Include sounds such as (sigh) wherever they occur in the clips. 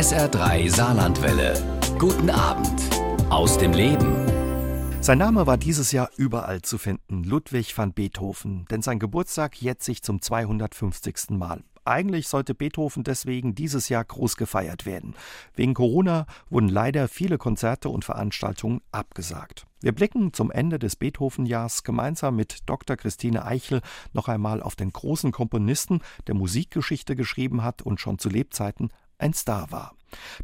SR3 Saarlandwelle. Guten Abend aus dem Leben. Sein Name war dieses Jahr überall zu finden, Ludwig van Beethoven, denn sein Geburtstag jährt sich zum 250. Mal. Eigentlich sollte Beethoven deswegen dieses Jahr groß gefeiert werden. Wegen Corona wurden leider viele Konzerte und Veranstaltungen abgesagt. Wir blicken zum Ende des Beethoven-Jahrs gemeinsam mit Dr. Christine Eichel noch einmal auf den großen Komponisten, der Musikgeschichte geschrieben hat und schon zu Lebzeiten ein Star war.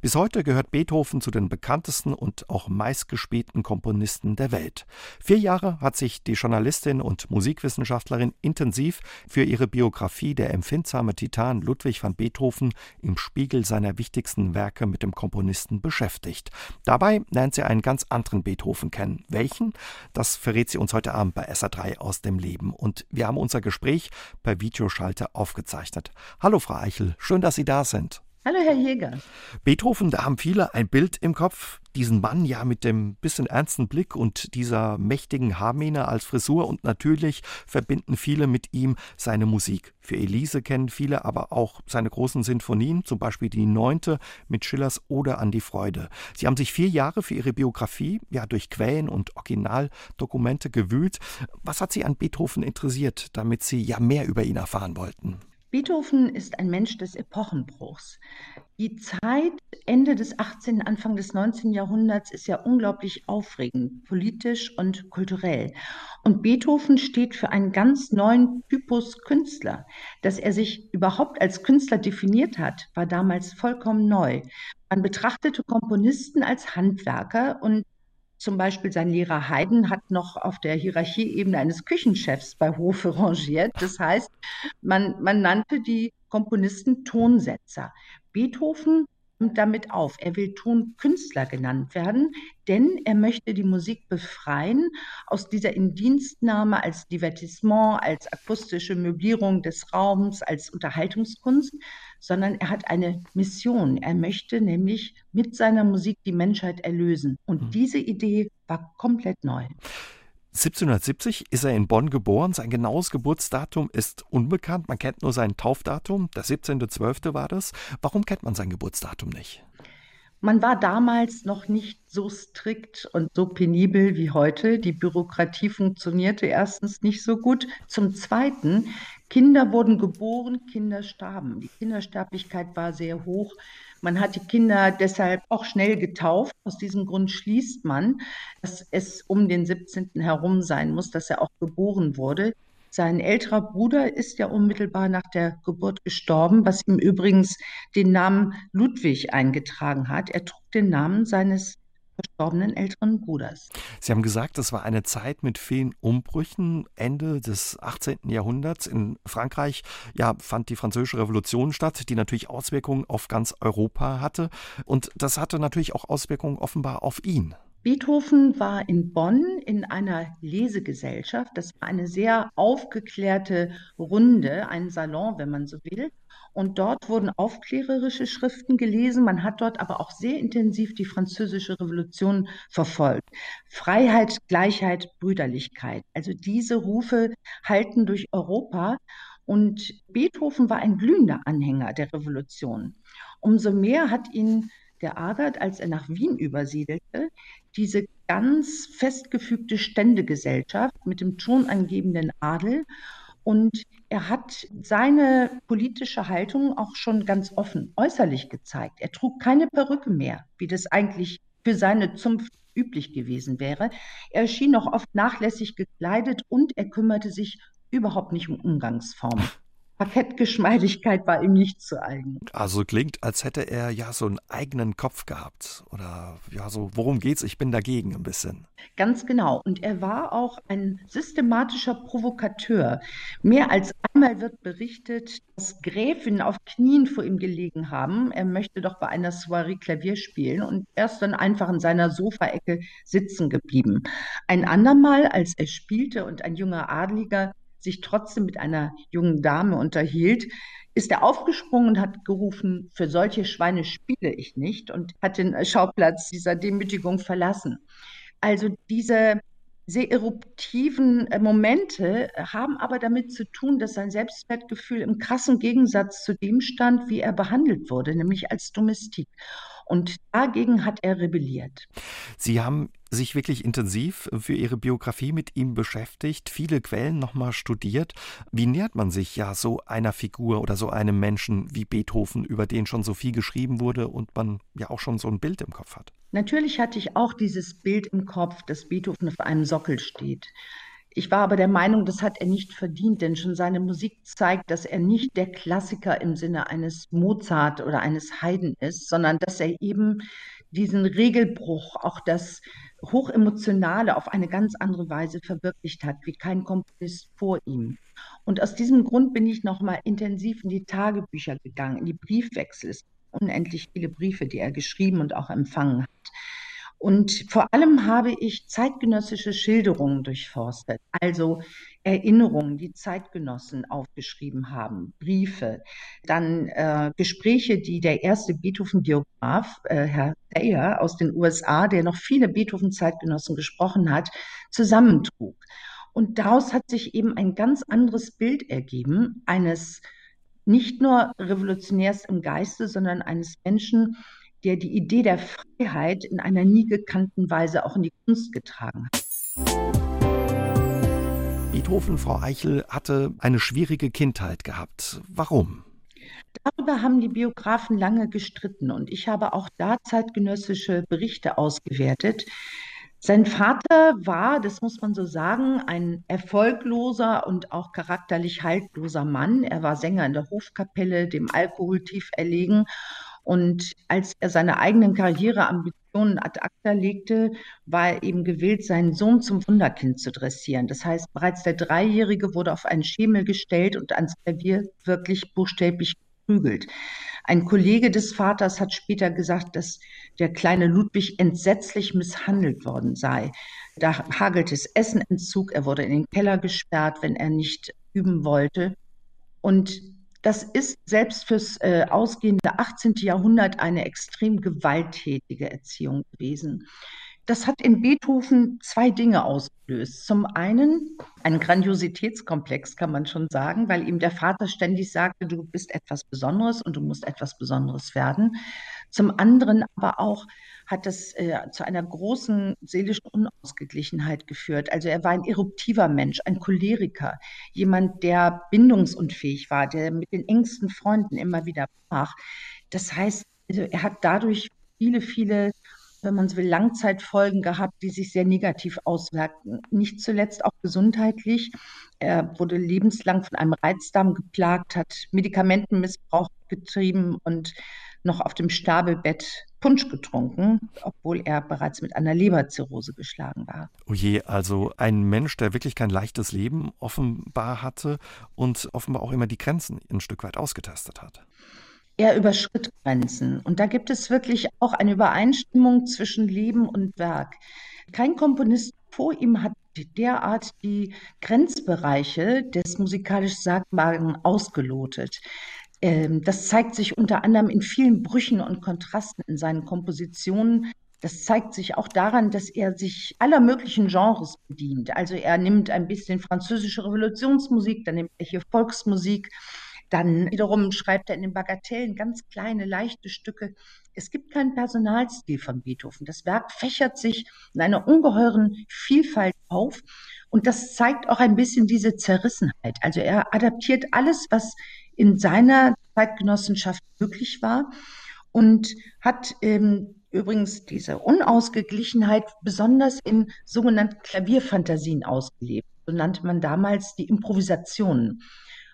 Bis heute gehört Beethoven zu den bekanntesten und auch meistgespielten Komponisten der Welt. Vier Jahre hat sich die Journalistin und Musikwissenschaftlerin intensiv für ihre Biografie der empfindsame Titan Ludwig van Beethoven im Spiegel seiner wichtigsten Werke mit dem Komponisten beschäftigt. Dabei lernt sie einen ganz anderen Beethoven kennen. Welchen? Das verrät sie uns heute Abend bei SA3 aus dem Leben. Und wir haben unser Gespräch per Videoschalter aufgezeichnet. Hallo, Frau Eichel, schön, dass Sie da sind. Hallo, Herr Jäger. Beethoven, da haben viele ein Bild im Kopf. Diesen Mann ja mit dem bisschen ernsten Blick und dieser mächtigen Haarmähne als Frisur und natürlich verbinden viele mit ihm seine Musik. Für Elise kennen viele aber auch seine großen Sinfonien, zum Beispiel die neunte mit Schillers Oder an die Freude. Sie haben sich vier Jahre für ihre Biografie ja durch Quellen und Originaldokumente gewühlt. Was hat Sie an Beethoven interessiert, damit Sie ja mehr über ihn erfahren wollten? Beethoven ist ein Mensch des Epochenbruchs. Die Zeit Ende des 18., Anfang des 19. Jahrhunderts ist ja unglaublich aufregend, politisch und kulturell. Und Beethoven steht für einen ganz neuen Typus Künstler. Dass er sich überhaupt als Künstler definiert hat, war damals vollkommen neu. Man betrachtete Komponisten als Handwerker und zum Beispiel sein Lehrer Haydn hat noch auf der Hierarchieebene eines Küchenchefs bei Hofe rangiert. Das heißt, man, man nannte die Komponisten Tonsetzer. Beethoven kommt damit auf. Er will Tonkünstler genannt werden, denn er möchte die Musik befreien aus dieser Indienstnahme als Divertissement, als akustische Möblierung des Raums, als Unterhaltungskunst, sondern er hat eine Mission. Er möchte nämlich mit seiner Musik die Menschheit erlösen. Und mhm. diese Idee war komplett neu. 1770 ist er in Bonn geboren. Sein genaues Geburtsdatum ist unbekannt. Man kennt nur sein Taufdatum. Der 17.12. war das. Warum kennt man sein Geburtsdatum nicht? Man war damals noch nicht so strikt und so penibel wie heute. Die Bürokratie funktionierte erstens nicht so gut. Zum Zweiten, Kinder wurden geboren, Kinder starben. Die Kindersterblichkeit war sehr hoch. Man hat die Kinder deshalb auch schnell getauft. Aus diesem Grund schließt man, dass es um den 17. herum sein muss, dass er auch geboren wurde. Sein älterer Bruder ist ja unmittelbar nach der Geburt gestorben, was ihm übrigens den Namen Ludwig eingetragen hat. Er trug den Namen seines verstorbenen älteren Bruders. Sie haben gesagt, es war eine Zeit mit vielen Umbrüchen. Ende des 18. Jahrhunderts in Frankreich ja, fand die Französische Revolution statt, die natürlich Auswirkungen auf ganz Europa hatte. Und das hatte natürlich auch Auswirkungen offenbar auf ihn. Beethoven war in Bonn in einer Lesegesellschaft. Das war eine sehr aufgeklärte Runde, ein Salon, wenn man so will. Und dort wurden aufklärerische Schriften gelesen. Man hat dort aber auch sehr intensiv die französische Revolution verfolgt. Freiheit, Gleichheit, Brüderlichkeit. Also diese Rufe halten durch Europa. Und Beethoven war ein glühender Anhänger der Revolution. Umso mehr hat ihn geärgert, als er nach Wien übersiedelte, diese ganz festgefügte Ständegesellschaft mit dem tonangebenden Adel und er hat seine politische Haltung auch schon ganz offen äußerlich gezeigt. Er trug keine Perücke mehr, wie das eigentlich für seine Zunft üblich gewesen wäre. Er erschien auch oft nachlässig gekleidet und er kümmerte sich überhaupt nicht um Umgangsformen. Parkettgeschmeidigkeit war ihm nicht zu eigen. Also klingt, als hätte er ja so einen eigenen Kopf gehabt. Oder ja, so, worum geht's? Ich bin dagegen ein bisschen. Ganz genau. Und er war auch ein systematischer Provokateur. Mehr als einmal wird berichtet, dass Gräfin auf Knien vor ihm gelegen haben. Er möchte doch bei einer Soiree Klavier spielen und er ist dann einfach in seiner Sofaecke sitzen geblieben. Ein andermal, als er spielte und ein junger Adliger sich trotzdem mit einer jungen Dame unterhielt, ist er aufgesprungen und hat gerufen, für solche Schweine spiele ich nicht und hat den Schauplatz dieser Demütigung verlassen. Also diese sehr eruptiven äh, Momente haben aber damit zu tun, dass sein Selbstwertgefühl im krassen Gegensatz zu dem stand, wie er behandelt wurde, nämlich als Domestik. Und dagegen hat er rebelliert. Sie haben sich wirklich intensiv für Ihre Biografie mit ihm beschäftigt, viele Quellen nochmal studiert. Wie nähert man sich ja so einer Figur oder so einem Menschen wie Beethoven, über den schon so viel geschrieben wurde und man ja auch schon so ein Bild im Kopf hat? Natürlich hatte ich auch dieses Bild im Kopf, dass Beethoven auf einem Sockel steht. Ich war aber der Meinung, das hat er nicht verdient, denn schon seine Musik zeigt, dass er nicht der Klassiker im Sinne eines Mozart oder eines Haydn ist, sondern dass er eben diesen Regelbruch, auch das Hochemotionale auf eine ganz andere Weise verwirklicht hat, wie kein Komponist vor ihm. Und aus diesem Grund bin ich nochmal intensiv in die Tagebücher gegangen, in die Briefwechsel. Es unendlich viele Briefe, die er geschrieben und auch empfangen hat. Und vor allem habe ich zeitgenössische Schilderungen durchforstet, also Erinnerungen, die Zeitgenossen aufgeschrieben haben, Briefe, dann äh, Gespräche, die der erste Beethoven-Biograf, äh, Herr Thayer aus den USA, der noch viele Beethoven-Zeitgenossen gesprochen hat, zusammentrug. Und daraus hat sich eben ein ganz anderes Bild ergeben, eines nicht nur Revolutionärs im Geiste, sondern eines Menschen, der die Idee der Freiheit in einer nie gekannten Weise auch in die Kunst getragen hat. Beethoven, Frau Eichel, hatte eine schwierige Kindheit gehabt. Warum? Darüber haben die Biografen lange gestritten und ich habe auch da zeitgenössische Berichte ausgewertet. Sein Vater war, das muss man so sagen, ein erfolgloser und auch charakterlich haltloser Mann. Er war Sänger in der Hofkapelle, dem Alkohol tief erlegen und als er seine eigenen Karriereambitionen ad acta legte, war er eben gewillt, seinen Sohn zum Wunderkind zu dressieren. Das heißt, bereits der Dreijährige wurde auf einen Schemel gestellt und ans Klavier wirklich buchstäblich geprügelt. Ein Kollege des Vaters hat später gesagt, dass der kleine Ludwig entsetzlich misshandelt worden sei. Da hagelte es Essenentzug, er wurde in den Keller gesperrt, wenn er nicht üben wollte. Und das ist selbst fürs äh, ausgehende 18. Jahrhundert eine extrem gewalttätige Erziehung gewesen. Das hat in Beethoven zwei Dinge ausgelöst. Zum einen einen Grandiositätskomplex, kann man schon sagen, weil ihm der Vater ständig sagte, du bist etwas Besonderes und du musst etwas Besonderes werden. Zum anderen aber auch hat das äh, zu einer großen seelischen Unausgeglichenheit geführt. Also er war ein eruptiver Mensch, ein Choleriker, jemand, der bindungsunfähig war, der mit den engsten Freunden immer wieder brach. Das heißt, also er hat dadurch viele, viele wenn man so will, Langzeitfolgen gehabt, die sich sehr negativ auswirkten. Nicht zuletzt auch gesundheitlich. Er wurde lebenslang von einem Reizdarm geplagt, hat Medikamentenmissbrauch getrieben und noch auf dem Sterbebett Punsch getrunken, obwohl er bereits mit einer Leberzirrhose geschlagen war. Oh je, also ein Mensch, der wirklich kein leichtes Leben offenbar hatte und offenbar auch immer die Grenzen ein Stück weit ausgetastet hat. Er überschritt Grenzen. Und da gibt es wirklich auch eine Übereinstimmung zwischen Leben und Werk. Kein Komponist vor ihm hat derart die Grenzbereiche des musikalisch Sagbaren ausgelotet. Ähm, das zeigt sich unter anderem in vielen Brüchen und Kontrasten in seinen Kompositionen. Das zeigt sich auch daran, dass er sich aller möglichen Genres bedient. Also er nimmt ein bisschen französische Revolutionsmusik, dann nimmt er hier Volksmusik, dann wiederum schreibt er in den Bagatellen ganz kleine, leichte Stücke. Es gibt keinen Personalstil von Beethoven. Das Werk fächert sich in einer ungeheuren Vielfalt auf. Und das zeigt auch ein bisschen diese Zerrissenheit. Also er adaptiert alles, was in seiner Zeitgenossenschaft möglich war und hat ähm, übrigens diese Unausgeglichenheit besonders in sogenannten Klavierfantasien ausgelebt. So nannte man damals die Improvisationen.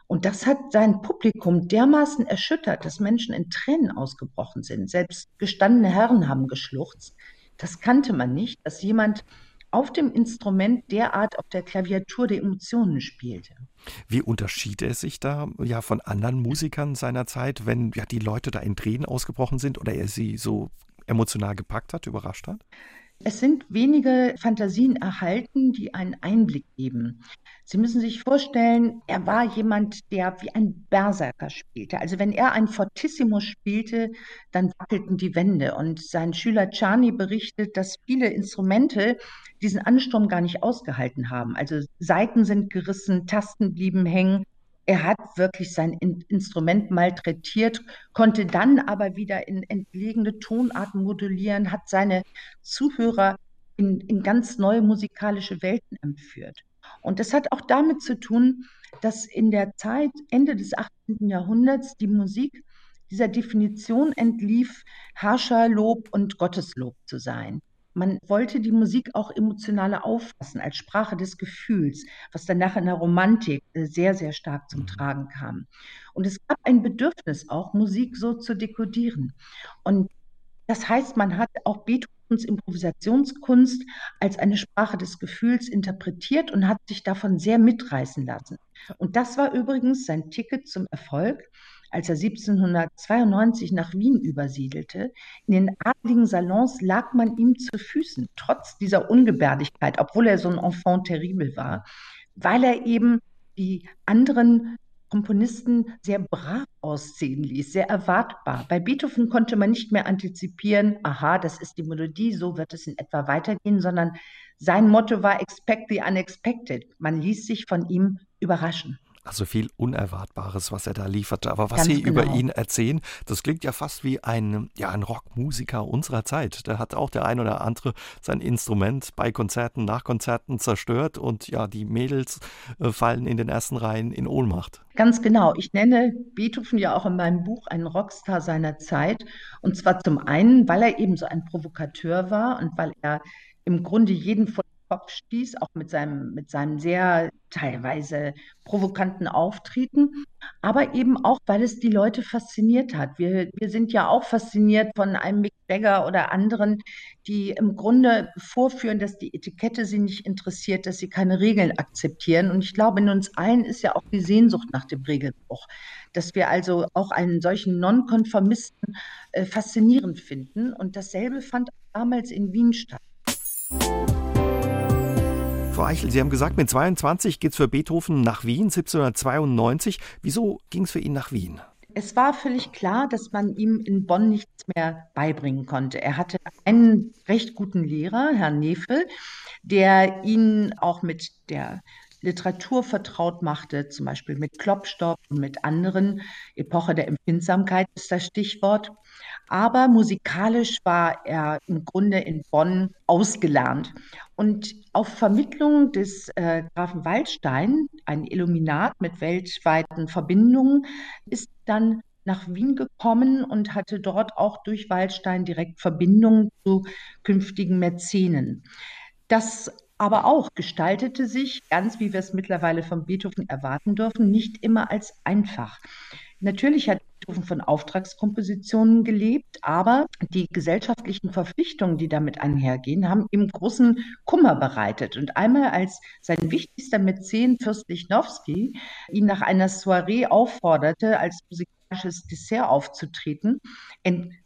Und das hat sein Publikum dermaßen erschüttert, dass Menschen in Tränen ausgebrochen sind. Selbst gestandene Herren haben geschluchzt. Das kannte man nicht, dass jemand auf dem Instrument derart auf der Klaviatur der Emotionen spielte. Wie unterschied es sich da ja von anderen Musikern seiner Zeit, wenn ja die Leute da in Tränen ausgebrochen sind oder er sie so emotional gepackt hat, überrascht hat? Es sind wenige Fantasien erhalten, die einen Einblick geben. Sie müssen sich vorstellen, er war jemand, der wie ein Berserker spielte. Also wenn er ein Fortissimo spielte, dann wackelten die Wände. Und sein Schüler Czarny berichtet, dass viele Instrumente diesen Ansturm gar nicht ausgehalten haben. Also Saiten sind gerissen, Tasten blieben hängen. Er hat wirklich sein Instrument malträtiert, konnte dann aber wieder in entlegene Tonarten modulieren, hat seine Zuhörer in, in ganz neue musikalische Welten entführt. Und das hat auch damit zu tun, dass in der Zeit, Ende des 18. Jahrhunderts, die Musik dieser Definition entlief, Herrscherlob und Gotteslob zu sein. Man wollte die Musik auch emotionaler auffassen, als Sprache des Gefühls, was dann nachher in der Romantik äh, sehr, sehr stark zum mhm. Tragen kam. Und es gab ein Bedürfnis auch, Musik so zu dekodieren. Und das heißt, man hat auch Beethovens Improvisationskunst als eine Sprache des Gefühls interpretiert und hat sich davon sehr mitreißen lassen. Und das war übrigens sein Ticket zum Erfolg als er 1792 nach Wien übersiedelte. In den adligen Salons lag man ihm zu Füßen, trotz dieser Ungebärdigkeit, obwohl er so ein Enfant terrible war, weil er eben die anderen Komponisten sehr brav aussehen ließ, sehr erwartbar. Bei Beethoven konnte man nicht mehr antizipieren, aha, das ist die Melodie, so wird es in etwa weitergehen, sondern sein Motto war Expect the Unexpected. Man ließ sich von ihm überraschen. Also viel Unerwartbares, was er da lieferte. Aber was Ganz Sie genau. über ihn erzählen, das klingt ja fast wie ein, ja, ein Rockmusiker unserer Zeit. Da hat auch der ein oder andere sein Instrument bei Konzerten, nach Konzerten zerstört und ja, die Mädels äh, fallen in den ersten Reihen in Ohnmacht. Ganz genau. Ich nenne Beethoven ja auch in meinem Buch einen Rockstar seiner Zeit. Und zwar zum einen, weil er eben so ein Provokateur war und weil er im Grunde jeden von Kopf stieß, auch mit seinem, mit seinem sehr teilweise provokanten Auftreten, aber eben auch, weil es die Leute fasziniert hat. Wir, wir sind ja auch fasziniert von einem Mick Jagger oder anderen, die im Grunde vorführen, dass die Etikette sie nicht interessiert, dass sie keine Regeln akzeptieren. Und ich glaube, in uns allen ist ja auch die Sehnsucht nach dem Regelbruch, dass wir also auch einen solchen Nonkonformisten äh, faszinierend finden. Und dasselbe fand damals in Wien statt. Frau Eichel, Sie haben gesagt, mit 22 geht es für Beethoven nach Wien, 1792. Wieso ging es für ihn nach Wien? Es war völlig klar, dass man ihm in Bonn nichts mehr beibringen konnte. Er hatte einen recht guten Lehrer, Herrn Nefel, der ihn auch mit der Literatur vertraut machte, zum Beispiel mit Klopstock und mit anderen. Epoche der Empfindsamkeit ist das Stichwort. Aber musikalisch war er im Grunde in Bonn ausgelernt. Und auf Vermittlung des äh, Grafen Waldstein, ein Illuminat mit weltweiten Verbindungen, ist dann nach Wien gekommen und hatte dort auch durch Waldstein direkt Verbindungen zu künftigen Mäzenen. Das aber auch gestaltete sich, ganz wie wir es mittlerweile von Beethoven erwarten dürfen, nicht immer als einfach. Natürlich hat Beethoven von Auftragskompositionen gelebt, aber die gesellschaftlichen Verpflichtungen, die damit einhergehen, haben ihm großen Kummer bereitet. Und einmal als sein wichtigster Mäzen, Fürst Lichnowsky, ihn nach einer Soiree aufforderte, als musikalisches Dessert aufzutreten,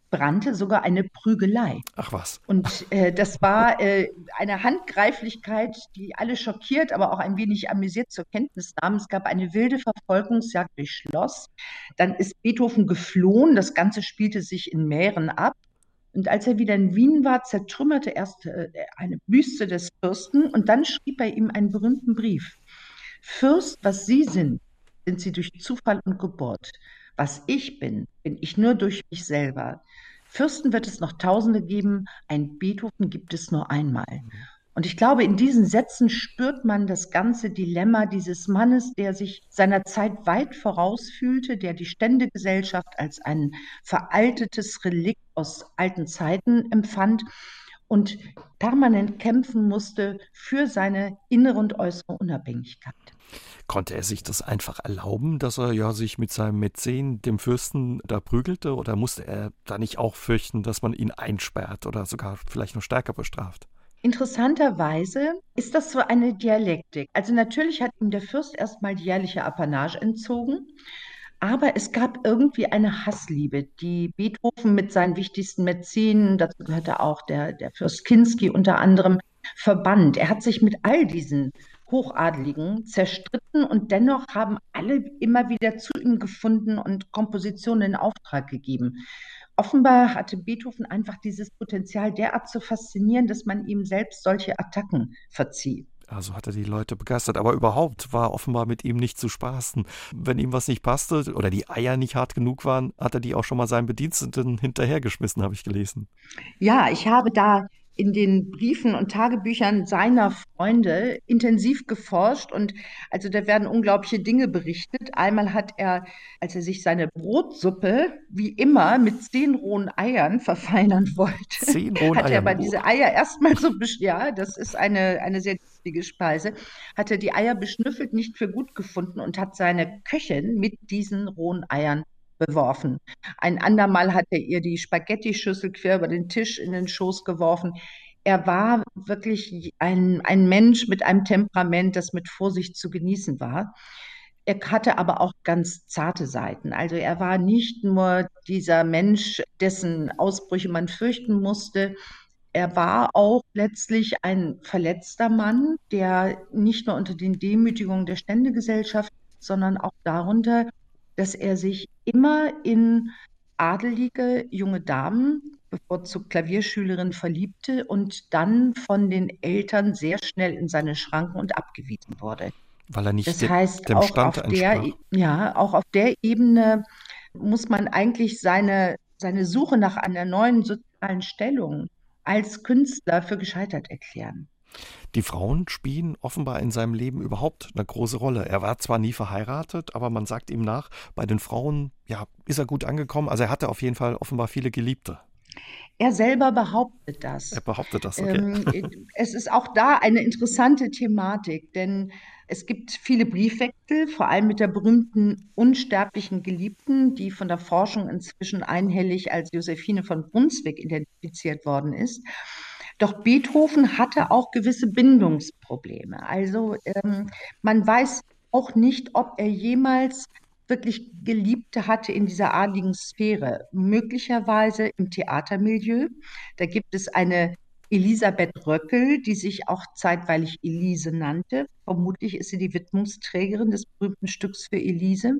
brannte sogar eine Prügelei. Ach was. Und äh, das war äh, eine Handgreiflichkeit, die alle schockiert, aber auch ein wenig amüsiert zur Kenntnis nahm. Es gab eine wilde Verfolgungsjagd durch Schloss. Dann ist Beethoven geflohen. Das Ganze spielte sich in Mähren ab. Und als er wieder in Wien war, zertrümmerte erst äh, eine Büste des Fürsten und dann schrieb er ihm einen berühmten Brief. Fürst, was Sie sind, sind Sie durch Zufall und Geburt. Was ich bin, bin ich nur durch mich selber. Fürsten wird es noch Tausende geben, ein Beethoven gibt es nur einmal. Und ich glaube, in diesen Sätzen spürt man das ganze Dilemma dieses Mannes, der sich seiner Zeit weit vorausfühlte, der die Ständegesellschaft als ein veraltetes Relikt aus alten Zeiten empfand und permanent kämpfen musste für seine innere und äußere Unabhängigkeit. Konnte er sich das einfach erlauben, dass er ja sich mit seinem Mäzen, dem Fürsten, da prügelte? Oder musste er da nicht auch fürchten, dass man ihn einsperrt oder sogar vielleicht noch stärker bestraft? Interessanterweise ist das so eine Dialektik. Also natürlich hat ihm der Fürst erstmal die jährliche Apanage entzogen, Aber es gab irgendwie eine Hassliebe, die Beethoven mit seinen wichtigsten Mäzenen, dazu gehörte auch der, der Fürst Kinsky unter anderem, verband. Er hat sich mit all diesen Hochadligen zerstritten und dennoch haben alle immer wieder zu ihm gefunden und Kompositionen in Auftrag gegeben. Offenbar hatte Beethoven einfach dieses Potenzial derart zu faszinieren, dass man ihm selbst solche Attacken verzieh. Also hat er die Leute begeistert. Aber überhaupt war offenbar mit ihm nicht zu spaßen. Wenn ihm was nicht passte oder die Eier nicht hart genug waren, hat er die auch schon mal seinen Bediensteten hinterhergeschmissen, habe ich gelesen. Ja, ich habe da in den Briefen und Tagebüchern seiner Freunde intensiv geforscht und also da werden unglaubliche Dinge berichtet. Einmal hat er, als er sich seine Brotsuppe wie immer mit zehn rohen Eiern (laughs) verfeinern wollte, zehn rohen hat er aber diese Eier erstmal so, ja, das ist eine, eine sehr lustige Speise, hat er die Eier beschnüffelt, nicht für gut gefunden und hat seine Köchin mit diesen rohen Eiern beworfen. Ein andermal hat er ihr die Spaghetti-Schüssel quer über den Tisch in den Schoß geworfen. Er war wirklich ein, ein Mensch mit einem Temperament, das mit Vorsicht zu genießen war. Er hatte aber auch ganz zarte Seiten. Also er war nicht nur dieser Mensch, dessen Ausbrüche man fürchten musste. Er war auch letztlich ein verletzter Mann, der nicht nur unter den Demütigungen der Ständegesellschaft, sondern auch darunter, dass er sich immer in adelige junge Damen, bevorzugt Klavierschülerinnen, verliebte und dann von den Eltern sehr schnell in seine Schranken und abgewiesen wurde. Weil er nicht das heißt, dem auch Stand auf der, ja, auch auf der Ebene muss man eigentlich seine, seine Suche nach einer neuen sozialen Stellung als Künstler für gescheitert erklären. Die Frauen spielen offenbar in seinem Leben überhaupt eine große Rolle. Er war zwar nie verheiratet, aber man sagt ihm nach, bei den Frauen, ja, ist er gut angekommen. Also er hatte auf jeden Fall offenbar viele Geliebte. Er selber behauptet das. Er behauptet das, okay. Ähm, es ist auch da eine interessante Thematik, denn es gibt viele Briefwechsel, vor allem mit der berühmten unsterblichen Geliebten, die von der Forschung inzwischen einhellig als Josephine von Brunswick identifiziert worden ist. Doch Beethoven hatte auch gewisse Bindungsprobleme. Also ähm, man weiß auch nicht, ob er jemals wirklich Geliebte hatte in dieser adligen Sphäre. Möglicherweise im Theatermilieu. Da gibt es eine Elisabeth Röckel, die sich auch zeitweilig Elise nannte. Vermutlich ist sie die Widmungsträgerin des berühmten Stücks für Elise.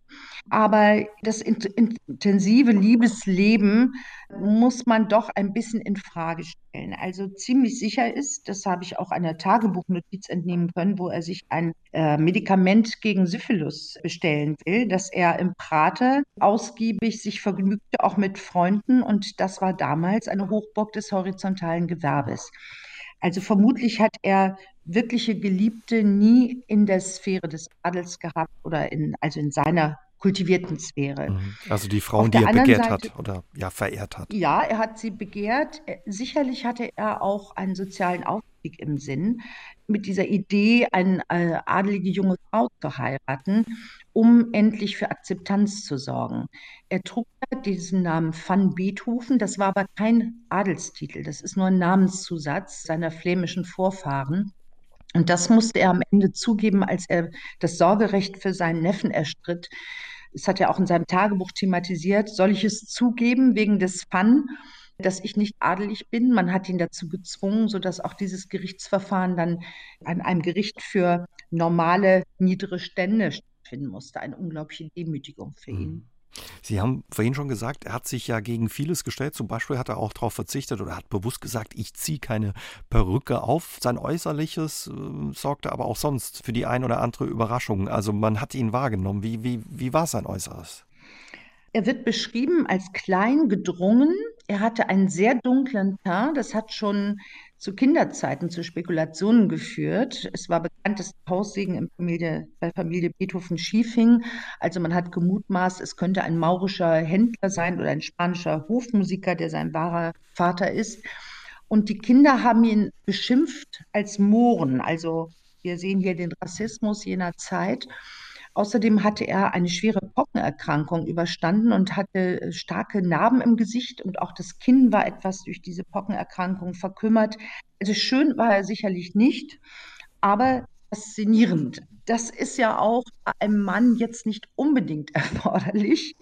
Aber das intensive Liebesleben muss man doch ein bisschen in Frage stellen. Also ziemlich sicher ist, das habe ich auch einer Tagebuchnotiz entnehmen können, wo er sich ein äh, Medikament gegen Syphilis bestellen will, dass er im Prater ausgiebig sich vergnügte, auch mit Freunden. Und das war damals eine Hochburg des horizontalen Gewerbes. Also vermutlich hat er wirkliche Geliebte nie in der Sphäre des Adels gehabt oder in, also in seiner kultivierten Sphäre. Mhm. Also die Frauen, die er begehrt Seite, hat oder ja verehrt hat. Ja, er hat sie begehrt. Sicherlich hatte er auch einen sozialen Aufstieg im Sinn, mit dieser Idee, eine äh, adelige junge Frau zu heiraten, um endlich für Akzeptanz zu sorgen. Er trug diesen Namen van Beethoven, das war aber kein Adelstitel, das ist nur ein Namenszusatz seiner flämischen Vorfahren. Und das musste er am Ende zugeben, als er das Sorgerecht für seinen Neffen erstritt. Das hat er auch in seinem Tagebuch thematisiert. Soll ich es zugeben wegen des Fun, dass ich nicht adelig bin? Man hat ihn dazu gezwungen, sodass auch dieses Gerichtsverfahren dann an einem Gericht für normale, niedere Stände stattfinden musste. Eine unglaubliche Demütigung für ihn. Sie haben vorhin schon gesagt, er hat sich ja gegen vieles gestellt. Zum Beispiel hat er auch darauf verzichtet oder hat bewusst gesagt, ich ziehe keine Perücke auf. Sein Äußerliches äh, sorgte aber auch sonst für die ein oder andere Überraschung. Also man hat ihn wahrgenommen. Wie, wie, wie war sein Äußeres? Er wird beschrieben als klein, gedrungen. Er hatte einen sehr dunklen Teint. Das hat schon zu Kinderzeiten zu Spekulationen geführt. Es war bekannt, dass Haussegen in Familie, bei Familie Beethoven schief hing. Also man hat gemutmaßt, es könnte ein maurischer Händler sein oder ein spanischer Hofmusiker, der sein wahrer Vater ist. Und die Kinder haben ihn beschimpft als Mohren. Also wir sehen hier den Rassismus jener Zeit. Außerdem hatte er eine schwere Pockenerkrankung überstanden und hatte äh, starke Narben im Gesicht und auch das Kinn war etwas durch diese Pockenerkrankung verkümmert. Also schön war er sicherlich nicht, aber faszinierend. Das ist ja auch einem Mann jetzt nicht unbedingt (laughs) erforderlich.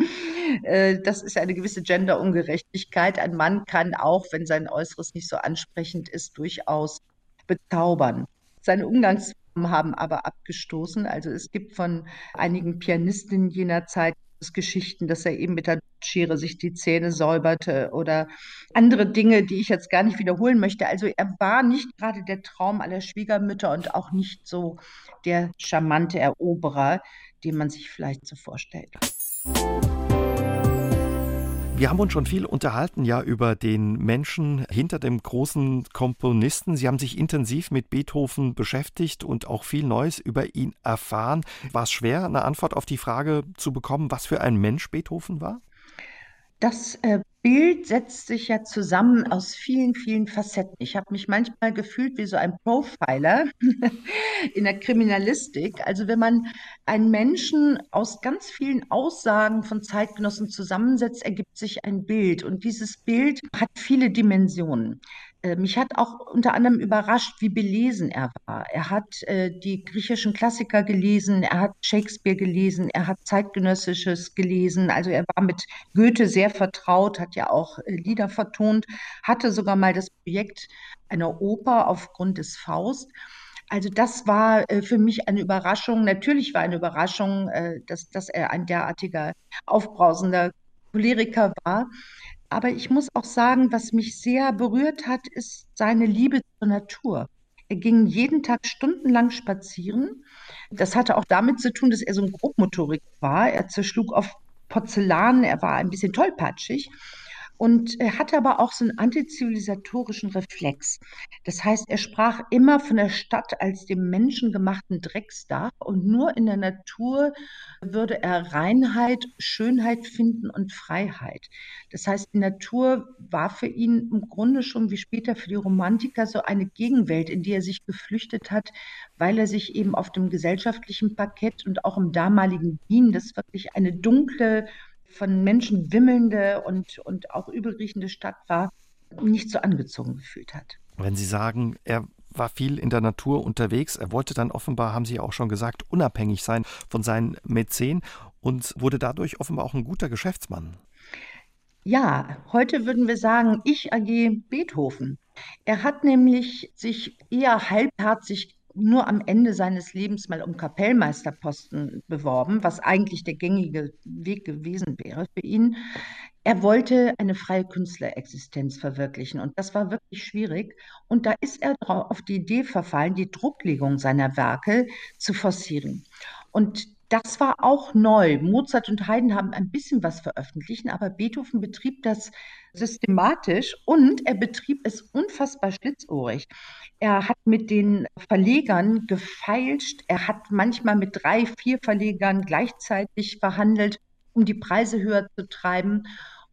Äh, das ist eine gewisse Genderungerechtigkeit. Ein Mann kann auch, wenn sein Äußeres nicht so ansprechend ist, durchaus bezaubern. Seine Umgangsformen haben aber abgestoßen. Also es gibt von einigen Pianistinnen jener Zeit Geschichten, dass er eben mit der Schere sich die Zähne säuberte oder andere Dinge, die ich jetzt gar nicht wiederholen möchte. Also er war nicht gerade der Traum aller Schwiegermütter und auch nicht so der charmante Eroberer, den man sich vielleicht so vorstellt. Wir haben uns schon viel unterhalten ja über den Menschen hinter dem großen Komponisten. Sie haben sich intensiv mit Beethoven beschäftigt und auch viel Neues über ihn erfahren. War es schwer, eine Antwort auf die Frage zu bekommen, was für ein Mensch Beethoven war? Das äh, Bild setzt sich ja zusammen aus vielen, vielen Facetten. Ich habe mich manchmal gefühlt wie so ein Profiler (laughs) in der Kriminalistik. Also wenn man einen Menschen aus ganz vielen Aussagen von Zeitgenossen zusammensetzt, ergibt sich ein Bild. Und dieses Bild hat viele Dimensionen. Äh, mich hat auch unter anderem überrascht, wie belesen er war. Er hat äh, die griechischen Klassiker gelesen, er hat Shakespeare gelesen, er hat zeitgenössisches gelesen. Also er war mit Goethe sehr vertraut, hat ja auch äh, Lieder vertont, hatte sogar mal das Projekt einer Oper aufgrund des Faust. Also das war äh, für mich eine Überraschung. Natürlich war eine Überraschung, äh, dass, dass er ein derartiger aufbrausender Choleriker war. Aber ich muss auch sagen, was mich sehr berührt hat, ist seine Liebe zur Natur. Er ging jeden Tag stundenlang spazieren. Das hatte auch damit zu tun, dass er so ein Grobmotorik war. Er zerschlug auf Porzellan, er war ein bisschen tollpatschig. Und er hatte aber auch so einen antizivilisatorischen Reflex. Das heißt, er sprach immer von der Stadt als dem menschengemachten Drecksdach und nur in der Natur würde er Reinheit, Schönheit finden und Freiheit. Das heißt, die Natur war für ihn im Grunde schon wie später für die Romantiker so eine Gegenwelt, in die er sich geflüchtet hat, weil er sich eben auf dem gesellschaftlichen Parkett und auch im damaligen Wien, das wirklich eine dunkle, von Menschen wimmelnde und, und auch übelriechende Stadt war, nicht so angezogen gefühlt hat. Wenn Sie sagen, er war viel in der Natur unterwegs. Er wollte dann offenbar, haben Sie auch schon gesagt, unabhängig sein von seinen Mäzen und wurde dadurch offenbar auch ein guter Geschäftsmann. Ja, heute würden wir sagen, ich AG Beethoven. Er hat nämlich sich eher halbherzig nur am Ende seines Lebens mal um Kapellmeisterposten beworben, was eigentlich der gängige Weg gewesen wäre für ihn. Er wollte eine freie Künstlerexistenz verwirklichen und das war wirklich schwierig. Und da ist er auf die Idee verfallen, die Drucklegung seiner Werke zu forcieren. Und das war auch neu. Mozart und Haydn haben ein bisschen was veröffentlicht, aber Beethoven betrieb das systematisch und er betrieb es unfassbar schlitzohrig. Er hat mit den Verlegern gefeilscht, er hat manchmal mit drei, vier Verlegern gleichzeitig verhandelt, um die Preise höher zu treiben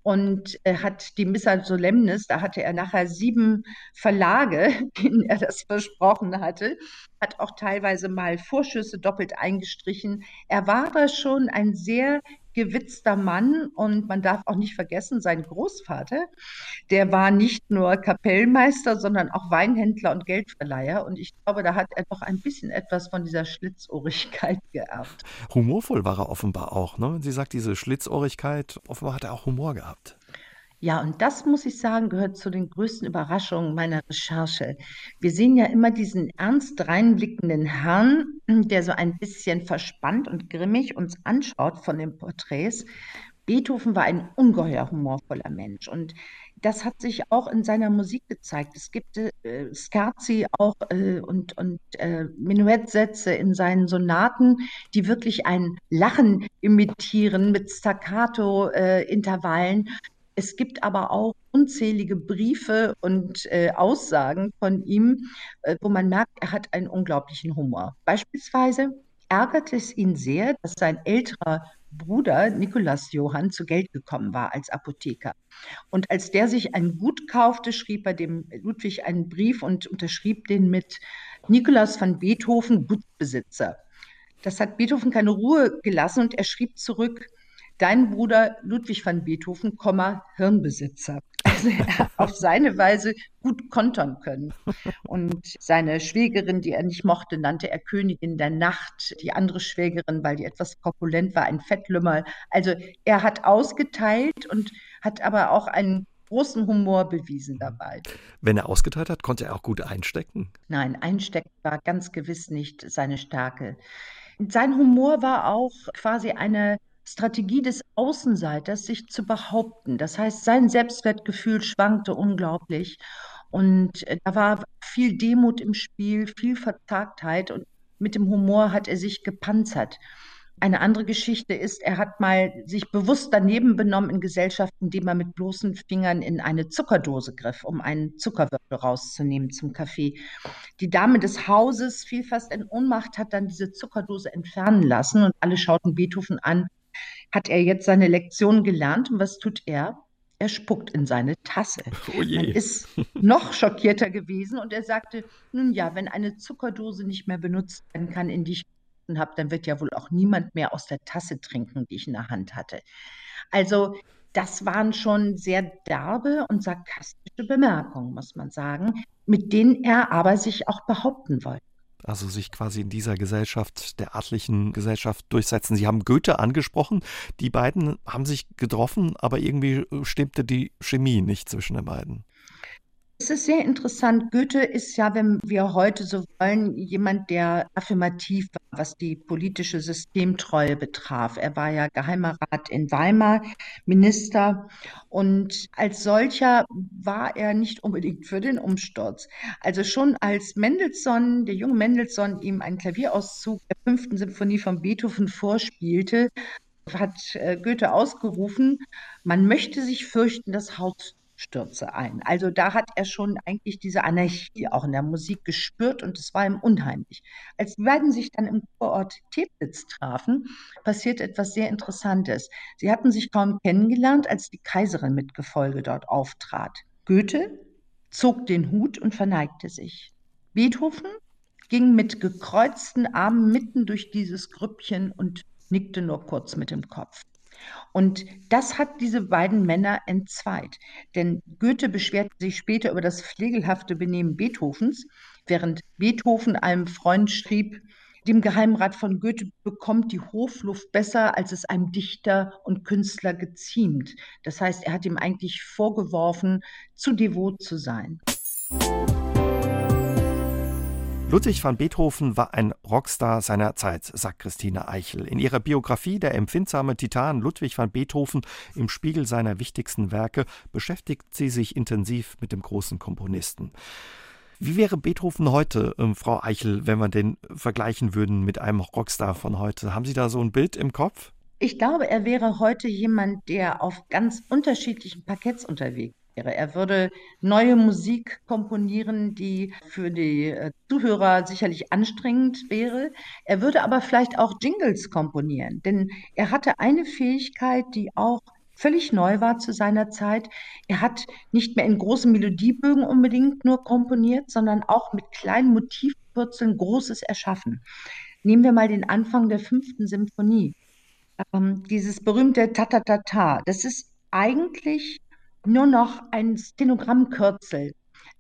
und er hat die Missa Solemnis, da hatte er nachher sieben Verlage, (laughs) denen er das versprochen hatte, hat auch teilweise mal Vorschüsse doppelt eingestrichen. Er war da schon ein sehr gewitzter Mann und man darf auch nicht vergessen, sein Großvater, der war nicht nur Kapellmeister, sondern auch Weinhändler und Geldverleiher und ich glaube, da hat er doch ein bisschen etwas von dieser Schlitzohrigkeit (laughs) geerbt. Humorvoll war er offenbar auch, ne? Sie sagt diese Schlitzohrigkeit, offenbar hat er auch Humor gehabt. Ja, und das muss ich sagen, gehört zu den größten Überraschungen meiner Recherche. Wir sehen ja immer diesen ernst reinblickenden Herrn, der so ein bisschen verspannt und grimmig uns anschaut von den Porträts. Beethoven war ein ungeheuer humorvoller Mensch und das hat sich auch in seiner Musik gezeigt. Es gibt äh, Scherzi auch äh, und, und äh, Menuettsätze in seinen Sonaten, die wirklich ein Lachen imitieren mit Staccato-Intervallen. Es gibt aber auch unzählige Briefe und äh, Aussagen von ihm, äh, wo man merkt, er hat einen unglaublichen Humor. Beispielsweise ärgert es ihn sehr, dass sein älterer Bruder Nikolaus Johann zu Geld gekommen war als Apotheker. Und als der sich ein Gut kaufte, schrieb er dem Ludwig einen Brief und unterschrieb den mit Nikolaus van Beethoven, Gutsbesitzer. Das hat Beethoven keine Ruhe gelassen und er schrieb zurück, Dein Bruder Ludwig van Beethoven, Hirnbesitzer. dass er auf seine Weise gut kontern können. Und seine Schwägerin, die er nicht mochte, nannte er Königin der Nacht. Die andere Schwägerin, weil die etwas korpulent war, ein Fettlümmer. Also er hat ausgeteilt und hat aber auch einen großen Humor bewiesen dabei. Wenn er ausgeteilt hat, konnte er auch gut einstecken? Nein, einstecken war ganz gewiss nicht seine Stärke. Sein Humor war auch quasi eine Strategie des Außenseiters, sich zu behaupten. Das heißt, sein Selbstwertgefühl schwankte unglaublich. Und äh, da war viel Demut im Spiel, viel Verzagtheit. Und mit dem Humor hat er sich gepanzert. Eine andere Geschichte ist, er hat mal sich bewusst daneben benommen in Gesellschaften, indem er mit bloßen Fingern in eine Zuckerdose griff, um einen Zuckerwürfel rauszunehmen zum Kaffee. Die Dame des Hauses fiel fast in Ohnmacht, hat dann diese Zuckerdose entfernen lassen und alle schauten Beethoven an. Hat er jetzt seine Lektion gelernt und was tut er? Er spuckt in seine Tasse. (laughs) Oh Man ist noch schockierter gewesen und er sagte, nun ja, wenn eine Zuckerdose nicht mehr benutzt werden kann, in die ich habe, dann wird ja wohl auch niemand mehr aus der Tasse trinken, die ich in der Hand hatte. Also das waren schon sehr derbe und sarkastische Bemerkungen, muss man sagen, mit denen er aber sich auch behaupten wollte. Also sich quasi in dieser Gesellschaft, der adlichen Gesellschaft durchsetzen. Sie haben Goethe angesprochen. Die beiden haben sich getroffen, aber irgendwie stimmte die Chemie nicht zwischen den beiden. Es ist sehr interessant. Goethe ist ja, wenn wir heute so wollen, jemand, der affirmativ war, was die politische Systemtreue betraf. Er war ja Geheimer Rat in Weimar, Minister und als solcher war er nicht unbedingt für den Umsturz. Also schon als Mendelssohn, der junge Mendelssohn, ihm einen Klavierauszug der fünften Symphonie von Beethoven vorspielte, hat äh, Goethe ausgerufen, man möchte sich fürchten, das Haus Stürze ein. Also da hat er schon eigentlich diese Anarchie auch in der Musik gespürt und es war ihm unheimlich. Als die beiden sich dann im Vorort Teplitz trafen, passiert etwas sehr Interessantes. Sie hatten sich kaum kennengelernt, als die Kaiserin mit Gefolge dort auftrat. Goethe zog den Hut und verneigte sich. Beethoven ging mit gekreuzten Armen mitten durch dieses Grüppchen und nickte nur kurz mit dem Kopf. Und das hat diese beiden Männer entzweit. Denn Goethe beschwerte sich später über das pflegelhafte Benehmen Beethovens, während Beethoven einem Freund schrieb, dem Geheimrat von Goethe bekommt die Hofluft besser, als es einem Dichter und Künstler geziemt. Das heißt, er hat ihm eigentlich vorgeworfen, zu devot zu sein. Ludwig van Beethoven war ein Rockstar seiner Zeit, sagt Christine Eichel. In ihrer Biografie Der empfindsame Titan Ludwig van Beethoven im Spiegel seiner wichtigsten Werke beschäftigt sie sich intensiv mit dem großen Komponisten. Wie wäre Beethoven heute, äh, Frau Eichel, wenn wir den vergleichen würden mit einem Rockstar von heute? Haben Sie da so ein Bild im Kopf? Ich glaube, er wäre heute jemand, der auf ganz unterschiedlichen Parketts unterwegs wäre. Er würde neue Musik komponieren, die für die äh, Zuhörer sicherlich anstrengend wäre. Er würde aber vielleicht auch Jingles komponieren, denn er hatte eine Fähigkeit, die auch völlig neu war zu seiner Zeit. Er hat nicht mehr in großen Melodiebögen unbedingt nur komponiert, sondern auch mit kleinen Motivwurzeln Großes erschaffen. Nehmen wir mal den Anfang der fünften Symphonie. Ähm, dieses berühmte Ta-Ta-Ta-Ta, das ist eigentlich nur noch ein Stenogrammkürzel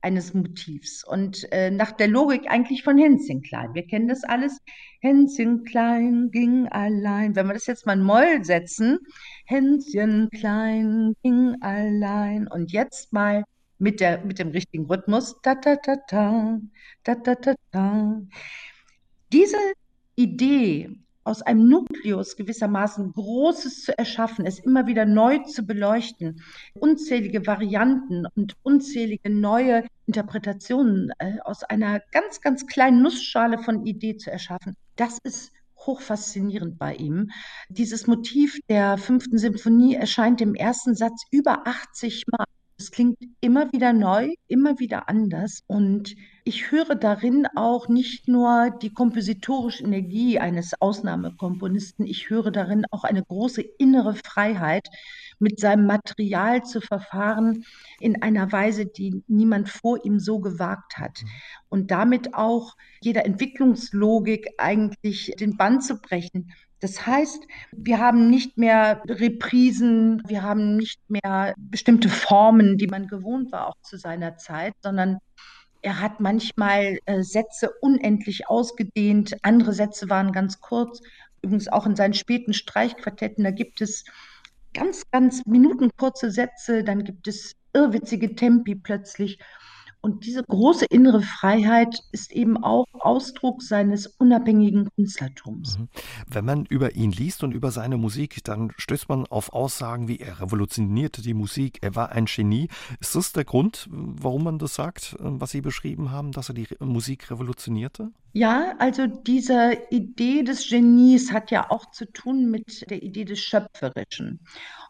eines Motivs und äh, nach der Logik eigentlich von Hänschen Klein. Wir kennen das alles. Hänschen Klein ging allein. Wenn wir das jetzt mal in Moll setzen, Hänschen Klein ging allein und jetzt mal mit, der, mit dem richtigen Rhythmus. Ta ta ta, ta ta ta ta. Diese Idee aus einem Nukleus gewissermaßen Großes zu erschaffen, es immer wieder neu zu beleuchten, unzählige Varianten und unzählige neue Interpretationen äh, aus einer ganz, ganz kleinen Nussschale von Idee zu erschaffen, das ist hochfaszinierend bei ihm. Dieses Motiv der fünften Symphonie erscheint im ersten Satz über 80 Mal. Es klingt immer wieder neu, immer wieder anders. Und ich höre darin auch nicht nur die kompositorische Energie eines Ausnahmekomponisten, ich höre darin auch eine große innere Freiheit, mit seinem Material zu verfahren in einer Weise, die niemand vor ihm so gewagt hat. Mhm. Und damit auch jeder Entwicklungslogik eigentlich den Bann zu brechen Das heißt, wir haben nicht mehr Reprisen, wir haben nicht mehr bestimmte Formen, die man gewohnt war, auch zu seiner Zeit, sondern er hat manchmal äh, Sätze unendlich ausgedehnt, andere Sätze waren ganz kurz. Übrigens auch in seinen späten Streichquartetten, da gibt es ganz, ganz minutenkurze Sätze, dann gibt es irrwitzige Tempi plötzlich. Und diese große innere Freiheit ist eben auch Ausdruck seines unabhängigen Künstlertums. Mhm. Wenn man über ihn liest und über seine Musik, dann stößt man auf Aussagen wie er revolutionierte die Musik, er war ein Genie. Ist das der Grund, warum man das sagt, was Sie beschrieben haben, dass er die Musik revolutionierte? Ja, also diese Idee des Genies hat ja auch zu tun mit der Idee des Schöpferischen.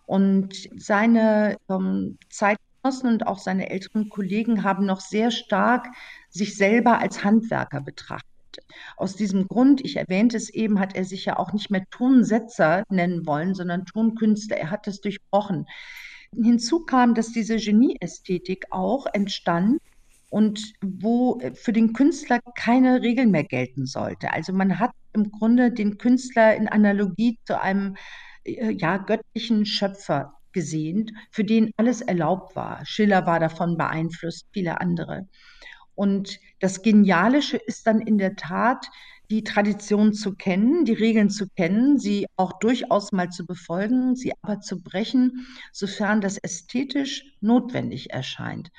Und seine ähm, Zeit und auch seine älteren Kollegen haben noch sehr stark sich selber als Handwerker betrachtet. Aus diesem Grund, ich erwähnte es eben, hat er sich ja auch nicht mehr Tonsetzer nennen wollen, sondern Tonkünstler. Er hat das durchbrochen. Hinzu kam, dass diese Genieästhetik auch entstand und wo für den Künstler keine Regel mehr gelten sollte. Also man hat im Grunde den Künstler in Analogie zu einem äh, ja, göttlichen Schöpfer gesehen, für den alles erlaubt war. Schiller war davon beeinflusst, viele andere. Und das Genialische ist dann in der Tat, die Tradition zu kennen, die Regeln zu kennen, sie auch durchaus mal zu befolgen, sie aber zu brechen, sofern das ästhetisch notwendig erscheint.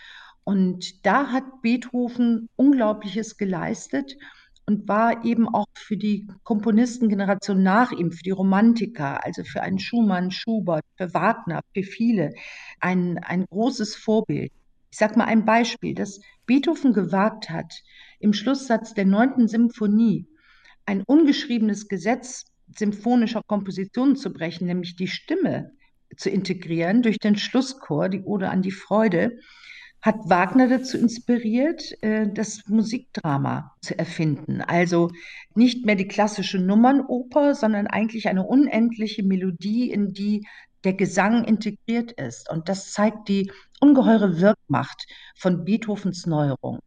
Und da hat Beethoven Unglaubliches geleistet und war eben auch für die Komponistengeneration nach ihm, für die Romantiker, also für einen Schumann, Schubert, für Wagner, für viele, ein, ein großes Vorbild. Ich sage mal ein Beispiel, dass Beethoven gewagt hat, im Schlusssatz der neunten Symphonie ein ungeschriebenes Gesetz symphonischer Kompositionen zu brechen, nämlich die Stimme zu integrieren durch den Schlusschor, die Ode an die Freude, hat Wagner dazu inspiriert, äh, das Musikdrama zu erfinden. Also nicht mehr die klassische Nummernoper, sondern eigentlich eine unendliche Melodie, in die der Gesang integriert ist. Und das zeigt die ungeheure Wirkmacht von Beethovens Neuerungen.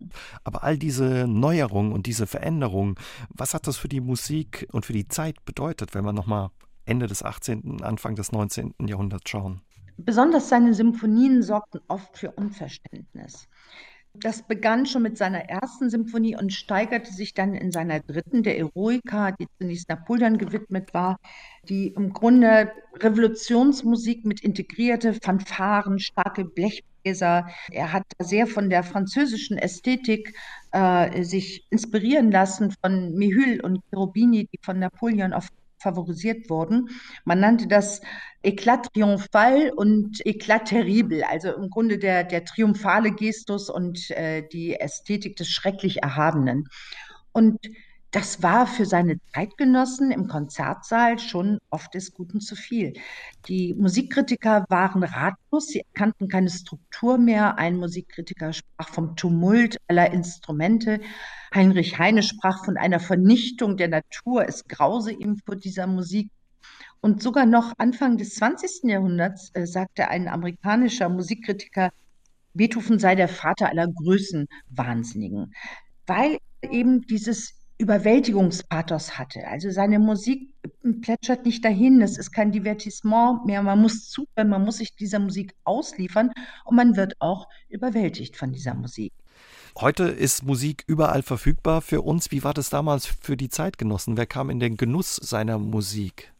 Aber all diese Neuerungen und diese Veränderungen, was hat das für die Musik und für die Zeit bedeutet, wenn wir nochmal Ende des 18., Anfang des 19. Jahrhunderts schauen? Besonders seine Symphonien sorgten oft für Unverständnis. Das begann schon mit seiner ersten Symphonie und steigerte sich dann in seiner dritten, der Eroica, die zunächst Napoleon gewidmet war, die im Grunde Revolutionsmusik mit integrierte Fanfaren, starke Blechbläser. Er hat sehr von der französischen Ästhetik äh, sich inspirieren lassen, von Méhul und Cherubini, die von Napoleon auf favorisiert wurden. Man nannte das Eclat triomphal und Eclat terrible, also im Grunde der, der triumphale Gestus und äh, die Ästhetik des schrecklich Erhabenen. Und das war für seine Zeitgenossen im Konzertsaal schon oft des Guten zu viel. Die Musikkritiker waren ratlos, sie erkannten keine Struktur mehr. Ein Musikkritiker sprach vom Tumult aller Instrumente. Heinrich Heine sprach von einer Vernichtung der Natur. Es grause ihm vor dieser Musik. Und sogar noch Anfang des 20. Jahrhunderts äh, sagte ein amerikanischer Musikkritiker, Beethoven sei der Vater aller Größenwahnsinnigen, weil eben dieses Überwältigungspathos hatte. Also seine Musik plätschert nicht dahin, es ist kein Divertissement mehr, man muss zuhören, man muss sich dieser Musik ausliefern und man wird auch überwältigt von dieser Musik. Heute ist Musik überall verfügbar für uns. Wie war das damals für die Zeitgenossen? Wer kam in den Genuss seiner Musik?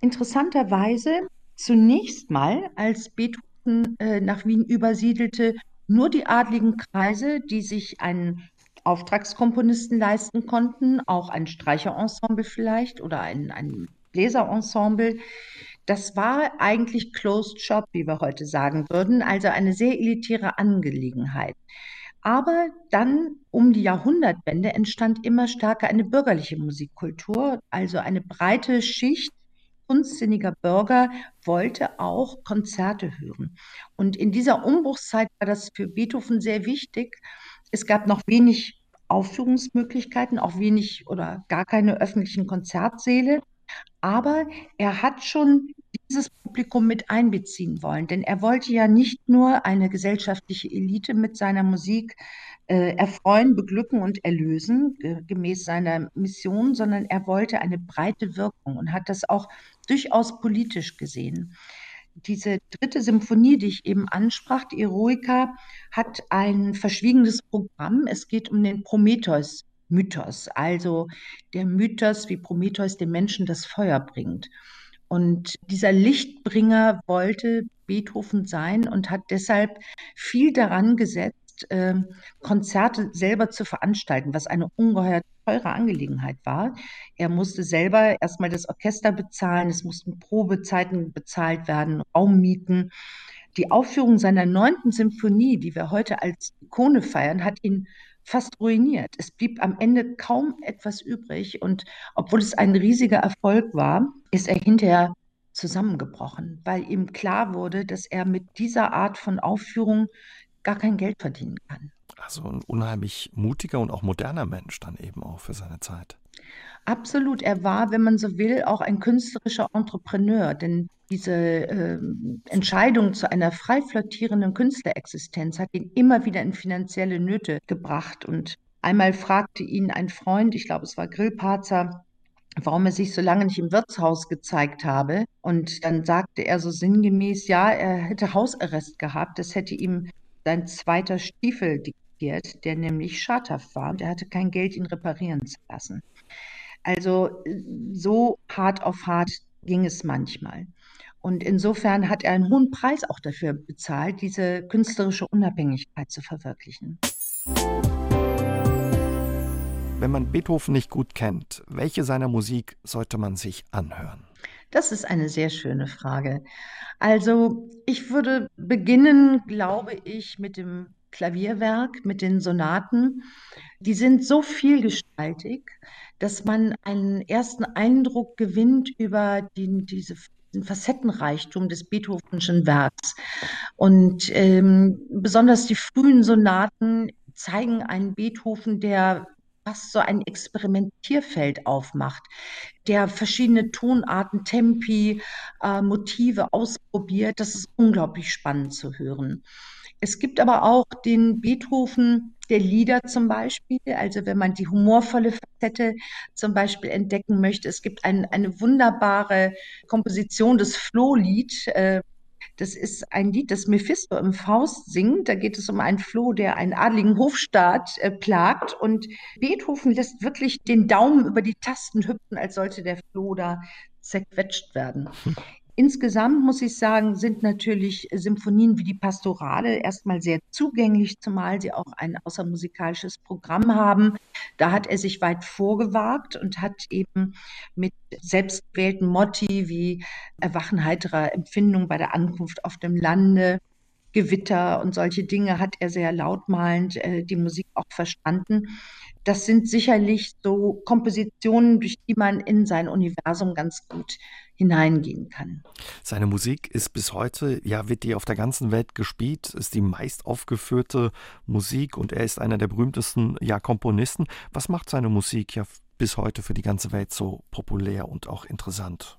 Interessanterweise zunächst mal, als Beethoven äh, nach Wien übersiedelte, nur die adligen Kreise, die sich einen Auftragskomponisten leisten konnten, auch ein Streicherensemble vielleicht oder ein, ein Bläserensemble. Das war eigentlich Closed Shop, wie wir heute sagen würden, also eine sehr elitäre Angelegenheit. Aber dann um die Jahrhundertwende entstand immer stärker eine bürgerliche Musikkultur, also eine breite Schicht kunstsinniger Bürger wollte auch Konzerte hören. Und in dieser Umbruchszeit war das für Beethoven sehr wichtig. Es gab noch wenig Aufführungsmöglichkeiten, auch wenig oder gar keine öffentlichen Konzertsäle. Aber er hat schon dieses Publikum mit einbeziehen wollen. Denn er wollte ja nicht nur eine gesellschaftliche Elite mit seiner Musik äh, erfreuen, beglücken und erlösen, ge gemäß seiner Mission, sondern er wollte eine breite Wirkung und hat das auch durchaus politisch gesehen. Diese dritte Symphonie, die ich eben ansprach, die Eroica, hat ein verschwiegenes Programm. Es geht um den Prometheus Mythos, also der Mythos, wie Prometheus dem Menschen das Feuer bringt. Und dieser Lichtbringer wollte Beethoven sein und hat deshalb viel daran gesetzt, äh, Konzerte selber zu veranstalten, was eine ungeheuer teure Angelegenheit war. Er musste selber erstmal das Orchester bezahlen, es mussten Probezeiten bezahlt werden, Raummieten. Die Aufführung seiner neunten Symphonie, die wir heute als Ikone feiern, hat ihn fast ruiniert. Es blieb am Ende kaum etwas übrig und obwohl es ein riesiger Erfolg war, ist er hinterher zusammengebrochen, weil ihm klar wurde, dass er mit dieser Art von Aufführung gar kein Geld verdienen kann. Also ein unheimlich mutiger und auch moderner Mensch dann eben auch für seine Zeit. Absolut. Er war, wenn man so will, auch ein künstlerischer Entrepreneur, denn diese äh, Entscheidung zu einer frei flottierenden Künstlerexistenz hat ihn immer wieder in finanzielle Nöte gebracht. Und einmal fragte ihn ein Freund, ich glaube, es war Grillparzer, warum er sich so lange nicht im Wirtshaus gezeigt habe. Und dann sagte er so sinngemäß, ja, er hätte Hausarrest gehabt. Das hätte ihm sein zweiter Stiefel diktiert, der nämlich schadhaft war und er hatte kein Geld, ihn reparieren zu lassen. Also so hart auf hart ging es manchmal. Und insofern hat er einen hohen Preis auch dafür bezahlt, diese künstlerische Unabhängigkeit zu verwirklichen. Wenn man Beethoven nicht gut kennt, welche seiner Musik sollte man sich anhören? Das ist eine sehr schöne Frage. Also ich würde beginnen, glaube ich, mit dem Klavierwerk, mit den Sonaten. Die sind so vielgestaltig, dass man einen ersten Eindruck gewinnt über die, diese den Facettenreichtum des Beethovenschen Werks. Und ähm, besonders die frühen Sonaten zeigen einen Beethoven, der fast so ein Experimentierfeld aufmacht, der verschiedene Tonarten, Tempi, äh, Motive ausprobiert. Das ist unglaublich spannend zu hören. Es gibt aber auch den Beethoven der Lieder zum Beispiel, also wenn man die humorvolle Facette zum Beispiel entdecken möchte. Es gibt ein, eine wunderbare Komposition des Flohlied. Äh, das ist ein Lied, das Mephisto im Faust singt. Da geht es um einen Floh, der einen adligen Hofstaat äh, plagt. Und Beethoven lässt wirklich den Daumen über die Tasten hüpfen, als sollte der Floh da zerquetscht werden. (laughs) Insgesamt muss ich sagen, sind natürlich Symphonien wie die Pastorale erstmal sehr zugänglich, zumal sie auch ein außermusikalisches Programm haben. Da hat er sich weit vorgewagt und hat eben mit selbstgewählten Motti wie Erwachen heiterer Empfindung bei der Ankunft auf dem Lande, Gewitter und solche Dinge hat er sehr lautmalend äh, die Musik auch verstanden. Das sind sicherlich so Kompositionen, durch die man in sein Universum ganz gut hineingehen kann. Seine Musik ist bis heute, ja, wird die auf der ganzen Welt gespielt, ist die meist aufgeführte Musik und er ist einer der berühmtesten ja, Komponisten. Was macht seine Musik ja bis heute für die ganze Welt so populär und auch interessant?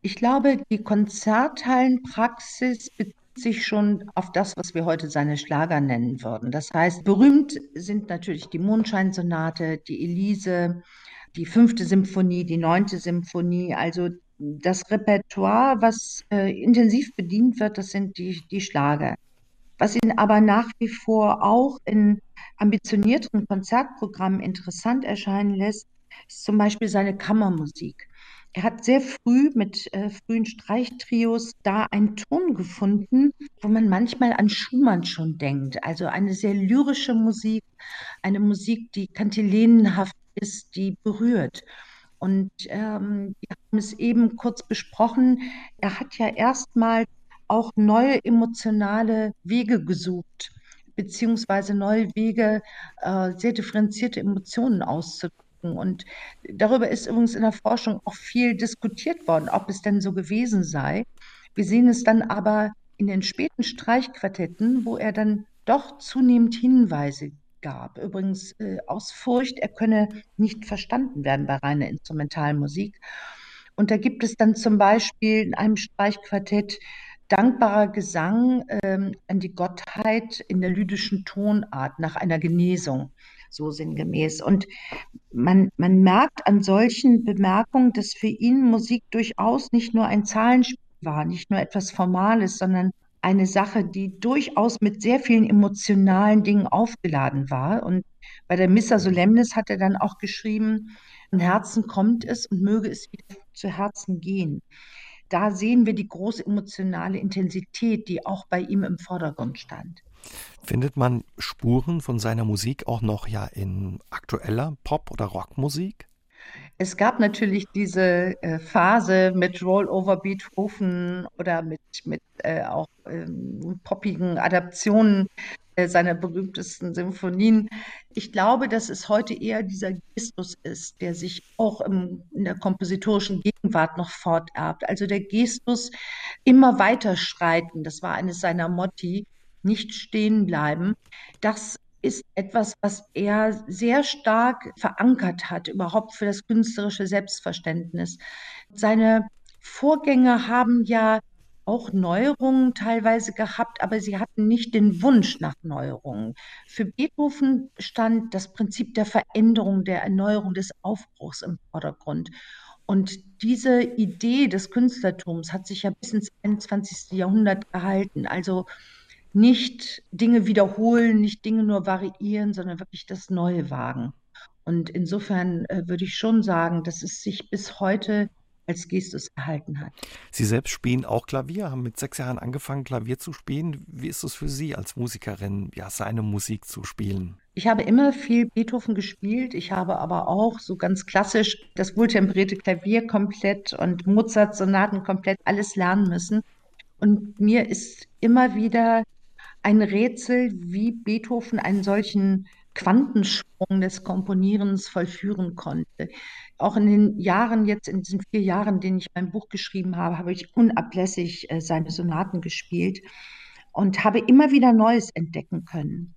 Ich glaube, die Konzerthallenpraxis bezieht sich schon auf das, was wir heute seine Schlager nennen würden. Das heißt, berühmt sind natürlich die Mondscheinsonate, die Elise, die fünfte Symphonie, die neunte Symphonie, also das Repertoire, was äh, intensiv bedient wird, das sind die, die Schlager. Was ihn aber nach wie vor auch in ambitionierteren Konzertprogrammen interessant erscheinen lässt, ist zum Beispiel seine Kammermusik. Er hat sehr früh mit äh, frühen Streichtrios da einen Ton gefunden, wo man manchmal an Schumann schon denkt. Also eine sehr lyrische Musik, eine Musik, die kantilenenhaft ist, die berührt. Und ähm, wir haben es eben kurz besprochen. Er hat ja erstmal auch neue emotionale Wege gesucht, beziehungsweise neue Wege, äh, sehr differenzierte Emotionen auszudrücken. Und darüber ist übrigens in der Forschung auch viel diskutiert worden, ob es denn so gewesen sei. Wir sehen es dann aber in den späten Streichquartetten, wo er dann doch zunehmend Hinweise gab. Übrigens äh, aus Furcht, er könne nicht verstanden werden bei reiner Instrumentalmusik. Und da gibt es dann zum Beispiel in einem Streichquartett dankbarer Gesang ähm, an die Gottheit in der lydischen Tonart nach einer Genesung, so sinngemäß. Und man, man merkt an solchen Bemerkungen, dass für ihn Musik durchaus nicht nur ein Zahlenspiel war, nicht nur etwas Formales, sondern eine Sache, die durchaus mit sehr vielen emotionalen Dingen aufgeladen war. Und bei der Missa Solemnis hat er dann auch geschrieben, von Herzen kommt es und möge es wieder zu Herzen gehen. Da sehen wir die große emotionale Intensität, die auch bei ihm im Vordergrund stand. Findet man Spuren von seiner Musik auch noch ja in aktueller Pop- oder Rockmusik? Es gab natürlich diese äh, Phase mit Rollover Beethoven oder mit, mit äh, auch ähm, poppigen Adaptionen äh, seiner berühmtesten Symphonien. Ich glaube, dass es heute eher dieser Gestus ist, der sich auch im, in der kompositorischen Gegenwart noch forterbt. Also der Gestus immer weiter schreiten, das war eines seiner Motti, nicht stehen bleiben. Das ist etwas, was er sehr stark verankert hat, überhaupt für das künstlerische Selbstverständnis. Seine Vorgänger haben ja auch Neuerungen teilweise gehabt, aber sie hatten nicht den Wunsch nach Neuerungen. Für Beethoven stand das Prinzip der Veränderung, der Erneuerung, des Aufbruchs im Vordergrund. Und diese Idee des Künstlertums hat sich ja bis ins 21. Jahrhundert gehalten. Also nicht Dinge wiederholen, nicht Dinge nur variieren, sondern wirklich das Neue wagen. Und insofern äh, würde ich schon sagen, dass es sich bis heute als Gestus erhalten hat. Sie selbst spielen auch Klavier, haben mit sechs Jahren angefangen, Klavier zu spielen. Wie ist es für Sie als Musikerin, ja, seine Musik zu spielen? Ich habe immer viel Beethoven gespielt. Ich habe aber auch so ganz klassisch das wohltemperierte Klavier komplett und Mozart-Sonaten komplett alles lernen müssen. Und mir ist immer wieder ein Rätsel, wie Beethoven einen solchen Quantensprung des Komponierens vollführen konnte. Auch in den Jahren, jetzt in diesen vier Jahren, denen ich mein Buch geschrieben habe, habe ich unablässig äh, seine Sonaten gespielt und habe immer wieder Neues entdecken können.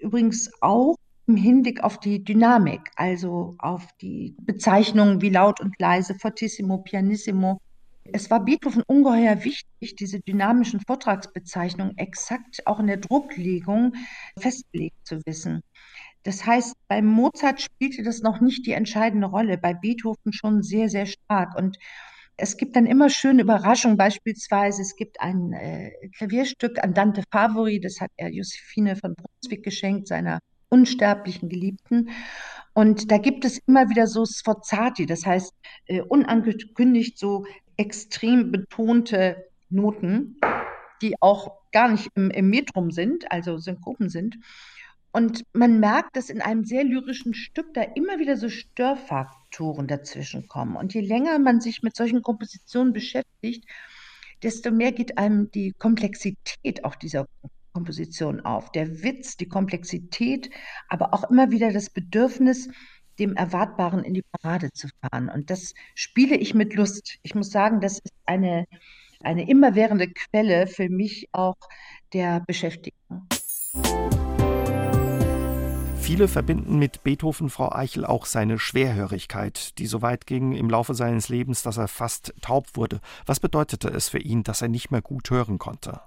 Übrigens auch im Hinblick auf die Dynamik, also auf die Bezeichnungen wie laut und leise, fortissimo, pianissimo, es war Beethoven ungeheuer wichtig, diese dynamischen Vortragsbezeichnungen exakt auch in der Drucklegung festgelegt zu wissen. Das heißt, bei Mozart spielte das noch nicht die entscheidende Rolle, bei Beethoven schon sehr, sehr stark. Und es gibt dann immer schöne Überraschungen. Beispielsweise, es gibt ein äh, Klavierstück Andante Favori, das hat er Josephine von Brunswick geschenkt, seiner unsterblichen Geliebten. Und da gibt es immer wieder so Sforzati, das heißt äh, unangekündigt so extrem betonte Noten, die auch gar nicht im, im Metrum sind, also Synkopen sind. Und man merkt, dass in einem sehr lyrischen Stück da immer wieder so Störfaktoren dazwischen kommen. Und je länger man sich mit solchen Kompositionen beschäftigt, desto mehr geht einem die Komplexität auch dieser Komposition auf. Der Witz, die Komplexität, aber auch immer wieder das Bedürfnis, dem Erwartbaren in die Parade zu fahren. Und das spiele ich mit Lust. Ich muss sagen, das ist eine, eine immerwährende Quelle für mich auch der Beschäftigung. Viele verbinden mit Beethoven, Frau Eichel, auch seine Schwerhörigkeit, die so weit ging im Laufe seines Lebens, dass er fast taub wurde. Was bedeutete es für ihn, dass er nicht mehr gut hören konnte?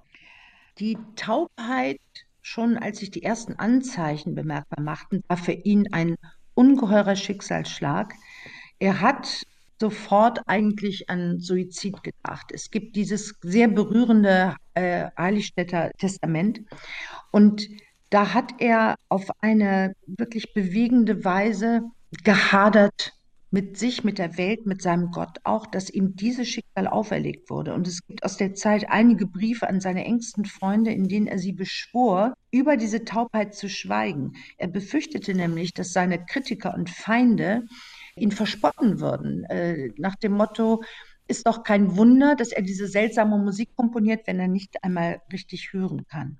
Die Taubheit, schon als sich die ersten Anzeichen bemerkbar machten, war für ihn ein ungeheurer Schicksalsschlag. Er hat sofort eigentlich an Suizid gedacht. Es gibt dieses sehr berührende äh, Testament und da hat er auf eine wirklich bewegende Weise gehadert mit sich, mit der Welt, mit seinem Gott auch, dass ihm dieses Schicksal auferlegt wurde. Und es gibt aus der Zeit einige Briefe an seine engsten Freunde, in denen er sie beschwor, über diese Taubheit zu schweigen. Er befürchtete nämlich, dass seine Kritiker und Feinde ihn verspotten würden, äh, nach dem Motto, ist doch kein Wunder, dass er diese seltsame Musik komponiert, wenn er nicht einmal richtig hören kann.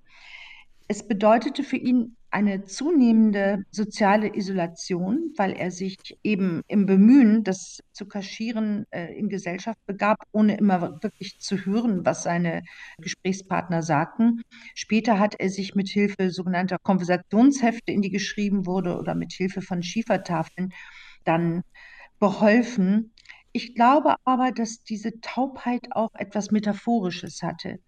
Es bedeutete für ihn eine zunehmende soziale Isolation, weil er sich eben im Bemühen, das zu kaschieren, äh, in Gesellschaft begab, ohne immer wirklich zu hören, was seine Gesprächspartner sagten. Später hat er sich mit Hilfe sogenannter Konversationshefte, in die geschrieben wurde, oder mit Hilfe von Schiefertafeln dann beholfen. Ich glaube aber, dass diese Taubheit auch etwas Metaphorisches hatte.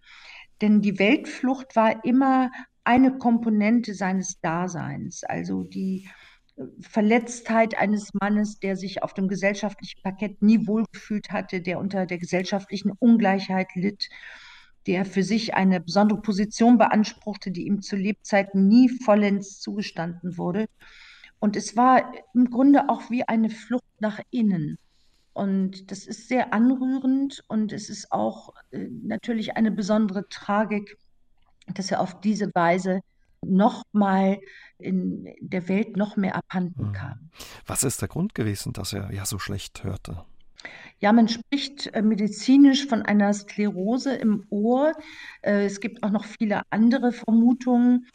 Denn die Weltflucht war immer eine Komponente seines Daseins. Also die äh, Verletztheit eines Mannes, der sich auf dem gesellschaftlichen Parkett nie wohlgefühlt hatte, der unter der gesellschaftlichen Ungleichheit litt, der für sich eine besondere Position beanspruchte, die ihm zu Lebzeiten nie vollends zugestanden wurde. Und es war im Grunde auch wie eine Flucht nach innen. Und das ist sehr anrührend und es ist auch äh, natürlich eine besondere Tragik, dass er auf diese Weise nochmal in der Welt noch mehr abhanden hm. kam. Was ist der Grund gewesen, dass er ja so schlecht hörte? Ja, man spricht äh, medizinisch von einer Sklerose im Ohr. Äh, es gibt auch noch viele andere Vermutungen.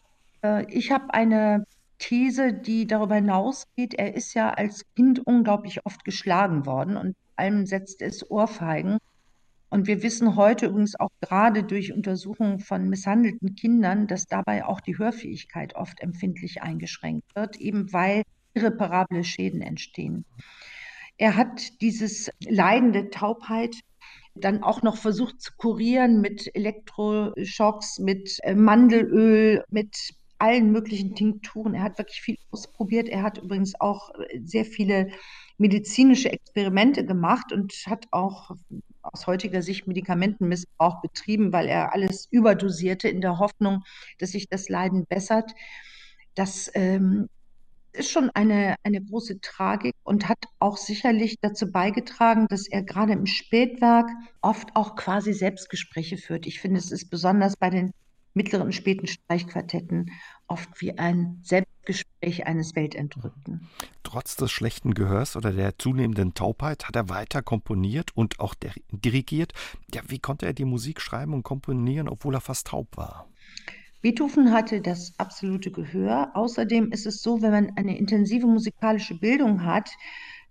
Äh, ich habe eine These, die darüber hinausgeht. Er ist ja als Kind unglaublich oft geschlagen worden und allem setzt es Ohrfeigen. Und wir wissen heute übrigens auch gerade durch Untersuchungen von misshandelten Kindern, dass dabei auch die Hörfähigkeit oft empfindlich eingeschränkt wird, eben weil irreparable Schäden entstehen. Er hat dieses leidende Taubheit dann auch noch versucht zu kurieren mit Elektroschocks, mit äh, Mandelöl, mit allen möglichen Tinkturen. Er hat wirklich viel ausprobiert. Er hat übrigens auch äh, sehr viele medizinische Experimente gemacht und hat auch aus heutiger Sicht Medikamentenmissbrauch betrieben, weil er alles überdosierte in der Hoffnung, dass sich das Leiden bessert. Das ähm, ist schon eine, eine große Tragik und hat auch sicherlich dazu beigetragen, dass er gerade im Spätwerk oft auch quasi Selbstgespräche führt. Ich finde, es ist besonders bei den mittleren und späten Streichquartetten oft wie ein Selbstgespräch eines Weltentrückten. Trotz des schlechten Gehörs oder der zunehmenden Taubheit hat er weiter komponiert und auch dirigiert. Ja, wie konnte er die Musik schreiben und komponieren, obwohl er fast taub war? Beethoven hatte das absolute Gehör. Außerdem ist es so, wenn man eine intensive musikalische Bildung hat,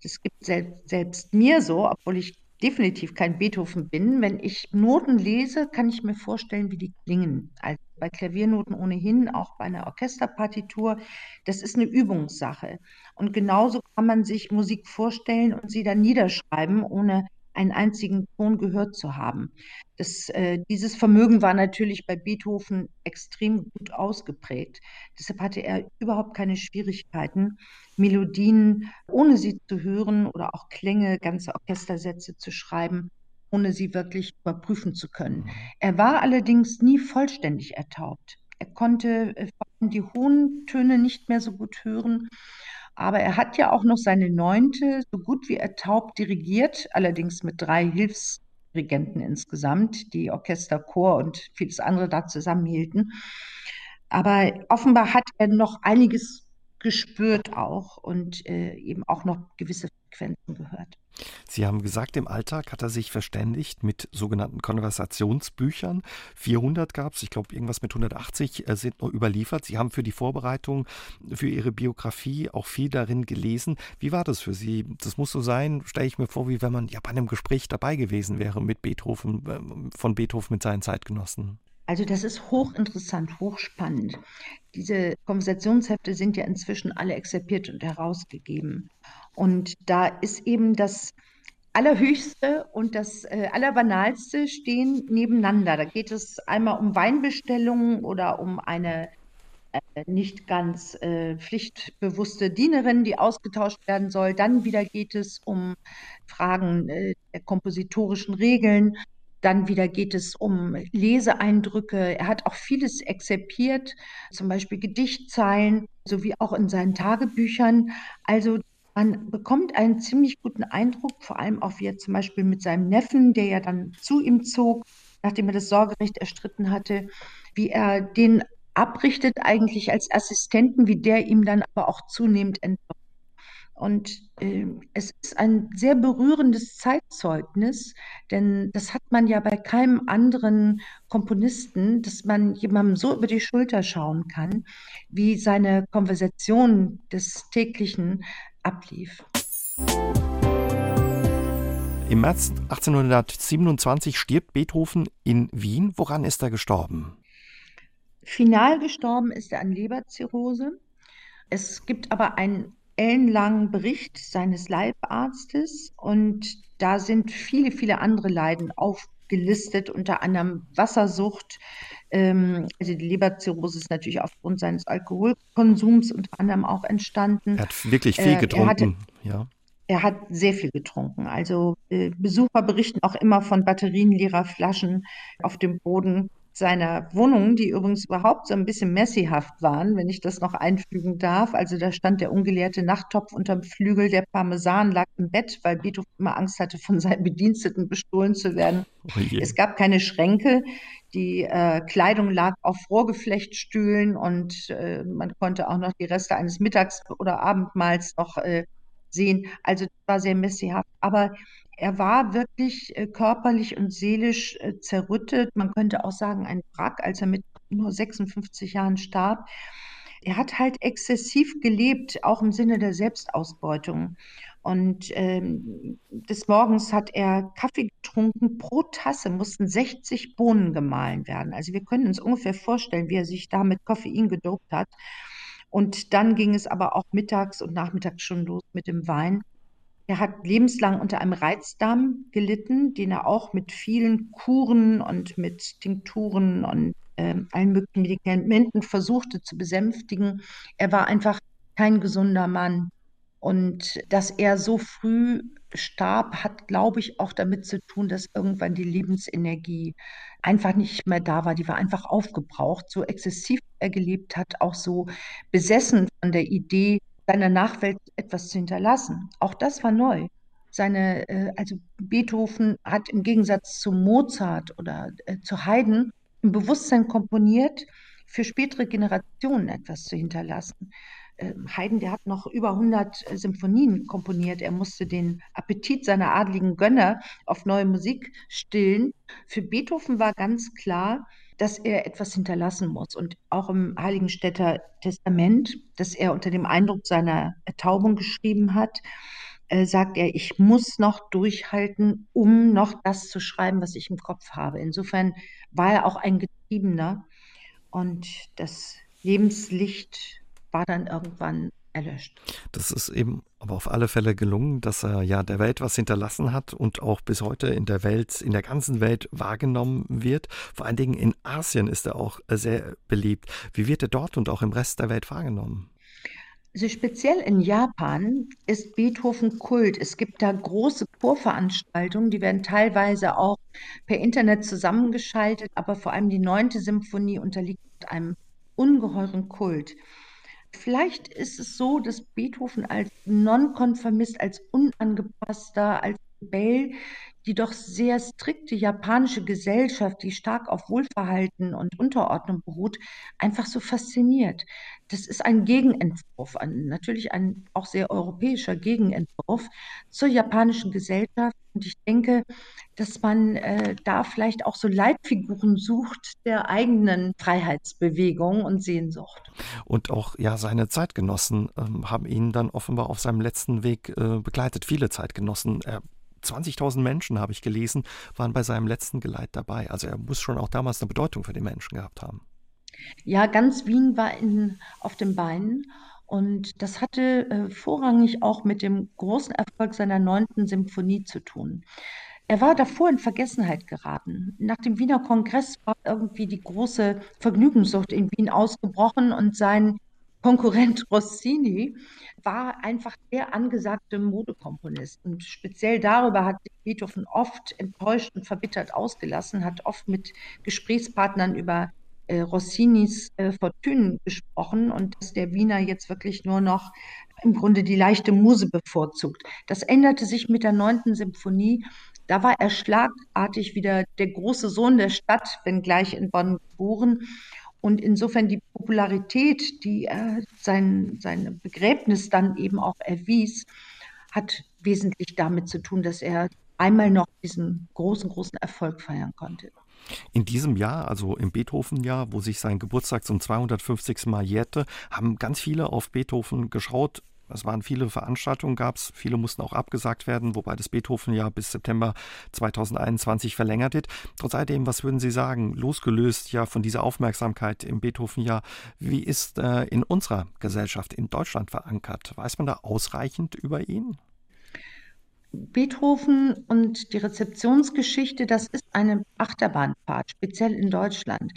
das gibt selbst, selbst mir so, obwohl ich definitiv kein Beethoven bin. Wenn ich Noten lese, kann ich mir vorstellen, wie die klingen. Also bei Klaviernoten ohnehin, auch bei einer Orchesterpartitur. Das ist eine Übungssache. Und genauso kann man sich Musik vorstellen und sie dann niederschreiben, ohne einen einzigen Ton gehört zu haben. Das, äh, dieses Vermögen war natürlich bei Beethoven extrem gut ausgeprägt. Deshalb hatte er überhaupt keine Schwierigkeiten, Melodien, ohne sie zu hören oder auch Klänge, ganze Orchestersätze zu schreiben, ohne sie wirklich überprüfen zu können. Mhm. Er war allerdings nie vollständig ertaubt. Er konnte äh, die hohen Töne nicht mehr so gut hören aber er hat ja auch noch seine neunte so gut wie ertaubt dirigiert, allerdings mit drei Hilfsdirigenten insgesamt, die Orchester, Chor und vieles andere da zusammenhielten. Aber offenbar hat er noch einiges gespürt auch und äh, eben auch noch gewisse Frequenzen gehört. Sie haben gesagt, im Alltag hat er sich verständigt mit sogenannten Konversationsbüchern. 400 gab es, ich glaube, irgendwas mit 180 äh, sind noch überliefert. Sie haben für die Vorbereitung für Ihre Biografie auch viel darin gelesen. Wie war das für Sie? Das muss so sein, stelle ich mir vor, wie wenn man ja bei einem Gespräch dabei gewesen wäre mit Beethoven, äh, von Beethoven mit seinen Zeitgenossen. Also das ist hochinteressant, hochspannend. Diese Konversationshefte sind ja inzwischen alle exerpiert und herausgegeben. Und da ist eben das Allerhöchste und das äh, Allerbanalste stehen nebeneinander. Da geht es einmal um Weinbestellungen oder um eine äh, nicht ganz äh, pflichtbewusste Dienerin, die ausgetauscht werden soll. Dann wieder geht es um Fragen äh, der kompositorischen Regeln. Dann wieder geht es um Leseeindrücke. Er hat auch vieles exerpiert, zum Beispiel Gedichtzeilen, sowie auch in seinen Tagebüchern. Also man bekommt einen ziemlich guten Eindruck, vor allem auch wie er zum Beispiel mit seinem Neffen, der ja dann zu ihm zog, nachdem er das Sorgerecht erstritten hatte, wie er den abrichtet eigentlich als Assistenten, wie der ihm dann aber auch zunehmend entdeckt. Und äh, es ist ein sehr berührendes Zeitzeugnis, denn das hat man ja bei keinem anderen Komponisten, dass man jemandem so über die Schulter schauen kann, wie seine Konversation des täglichen ablief. Im März 1827 stirbt Beethoven in Wien. Woran ist er gestorben? Final gestorben ist er an Leberzirrhose. Es gibt aber ein ellenlangen Bericht seines Leibarztes und da sind viele, viele andere Leiden aufgelistet, unter anderem Wassersucht. Ähm, also die Leberzirrhose ist natürlich aufgrund seines Alkoholkonsums unter anderem auch entstanden. Er hat wirklich viel äh, getrunken, hatte, ja. Er hat sehr viel getrunken. Also äh, Besucher berichten auch immer von Batterien leerer Flaschen auf dem Boden seiner Wohnung, die übrigens überhaupt so ein bisschen messyhaft waren, wenn ich das noch einfügen darf. Also da stand der ungeleerte Nachttopf unterm Flügel, der Parmesan lag im Bett, weil Beethoven immer Angst hatte, von seinen Bediensteten bestohlen zu werden. Oh es gab keine Schränke, die äh, Kleidung lag auf Rohrgeflechtstühlen und äh, man konnte auch noch die Reste eines Mittags- oder Abendmahls noch äh, sehen. Also das war sehr messyhaft. Aber er war wirklich äh, körperlich und seelisch äh, zerrüttet. Man könnte auch sagen, ein Wrack, als er mit nur 56 Jahren starb. Er hat halt exzessiv gelebt, auch im Sinne der Selbstausbeutung. Und ähm, des Morgens hat er Kaffee getrunken. Pro Tasse mussten 60 Bohnen gemahlen werden. Also wir können uns ungefähr vorstellen, wie er sich da mit Koffein gedopt hat. Und dann ging es aber auch mittags und nachmittags schon los mit dem Wein. Er hat lebenslang unter einem Reizdarm gelitten, den er auch mit vielen Kuren und mit Tinkturen und äh, allen möglichen Medikamenten versuchte zu besänftigen. Er war einfach kein gesunder Mann. Und dass er so früh starb, hat, glaube ich, auch damit zu tun, dass irgendwann die Lebensenergie einfach nicht mehr da war. Die war einfach aufgebraucht. So exzessiv er gelebt hat, auch so besessen von der Idee, seiner Nachwelt etwas zu hinterlassen. Auch das war neu. Seine, äh, also Beethoven hat im Gegensatz zu Mozart oder äh, zu Haydn im Bewusstsein komponiert, für spätere Generationen etwas zu hinterlassen. Äh, Haydn, der hat noch über 100 äh, Symphonien komponiert. Er musste den Appetit seiner adligen Gönner auf neue Musik stillen. Für Beethoven war ganz klar, dass er etwas hinterlassen muss. Und auch im Heiligenstädter Testament, das er unter dem Eindruck seiner Ertaubung geschrieben hat, äh, sagt er, ich muss noch durchhalten, um noch das zu schreiben, was ich im Kopf habe. Insofern war er auch ein Getriebener und das Lebenslicht war dann irgendwann erlöscht. Das ist eben aber auf alle Fälle gelungen, dass er ja der Welt was hinterlassen hat und auch bis heute in der Welt, in der ganzen Welt wahrgenommen wird. Vor allen Dingen in Asien ist er auch sehr beliebt. Wie wird er dort und auch im Rest der Welt wahrgenommen? Also speziell in Japan ist Beethoven Kult. Es gibt da große Chorveranstaltungen, die werden teilweise auch per Internet zusammengeschaltet, aber vor allem die neunte Symphonie unterliegt einem ungeheuren Kult. Vielleicht ist es so, dass Beethoven als Nonkonformist, als unangepasster, als Rebell die doch sehr strikte japanische Gesellschaft, die stark auf Wohlverhalten und Unterordnung beruht, einfach so fasziniert. Das ist ein Gegenentwurf, ein, natürlich ein auch sehr europäischer Gegenentwurf zur japanischen Gesellschaft. Und ich denke, dass man äh, da vielleicht auch so Leitfiguren sucht der eigenen Freiheitsbewegung und Sehnsucht. Und auch ja, seine Zeitgenossen ähm, haben ihn dann offenbar auf seinem letzten Weg äh, begleitet. Viele Zeitgenossen. Er 20.000 Menschen, habe ich gelesen, waren bei seinem letzten Geleit dabei. Also er muss schon auch damals eine Bedeutung für die Menschen gehabt haben. Ja, ganz Wien war in, auf den Beinen. Und das hatte äh, vorrangig auch mit dem großen Erfolg seiner neunten Symphonie zu tun. Er war davor in Vergessenheit geraten. Nach dem Wiener Kongress war irgendwie die große Vergnügungssucht in Wien ausgebrochen und sein Konkurrent (laughs) Rossini war einfach der angesagte Modekomponist. Und speziell darüber hat Beethoven oft enttäuscht und verbittert ausgelassen, hat oft mit Gesprächspartnern über äh, Rossinis äh, Fortune gesprochen und dass der Wiener jetzt wirklich nur noch im Grunde die leichte Muse bevorzugt. Das änderte sich mit der neunten Symphonie. Da war er schlagartig wieder der große Sohn der Stadt, wenngleich in Bonn geboren. Und insofern die Popularität, die er sein, sein Begräbnis dann eben auch erwies, hat wesentlich damit zu tun, dass er einmal noch diesen großen, großen Erfolg feiern konnte. In diesem Jahr, also im Beethoven-Jahr, wo sich sein Geburtstag zum 250. Mal jährte, haben ganz viele auf Beethoven geschaut Es waren viele Veranstaltungen, gab es, viele mussten auch abgesagt werden, wobei das Beethoven-Jahr bis September 2021 verlängert wird. Trotz alledem, was würden Sie sagen, losgelöst ja von dieser Aufmerksamkeit im Beethoven-Jahr, wie ist äh, in unserer Gesellschaft in Deutschland verankert? Weiß man da ausreichend über ihn? Beethoven und die Rezeptionsgeschichte, das ist eine Achterbahnfahrt, speziell in Deutschland.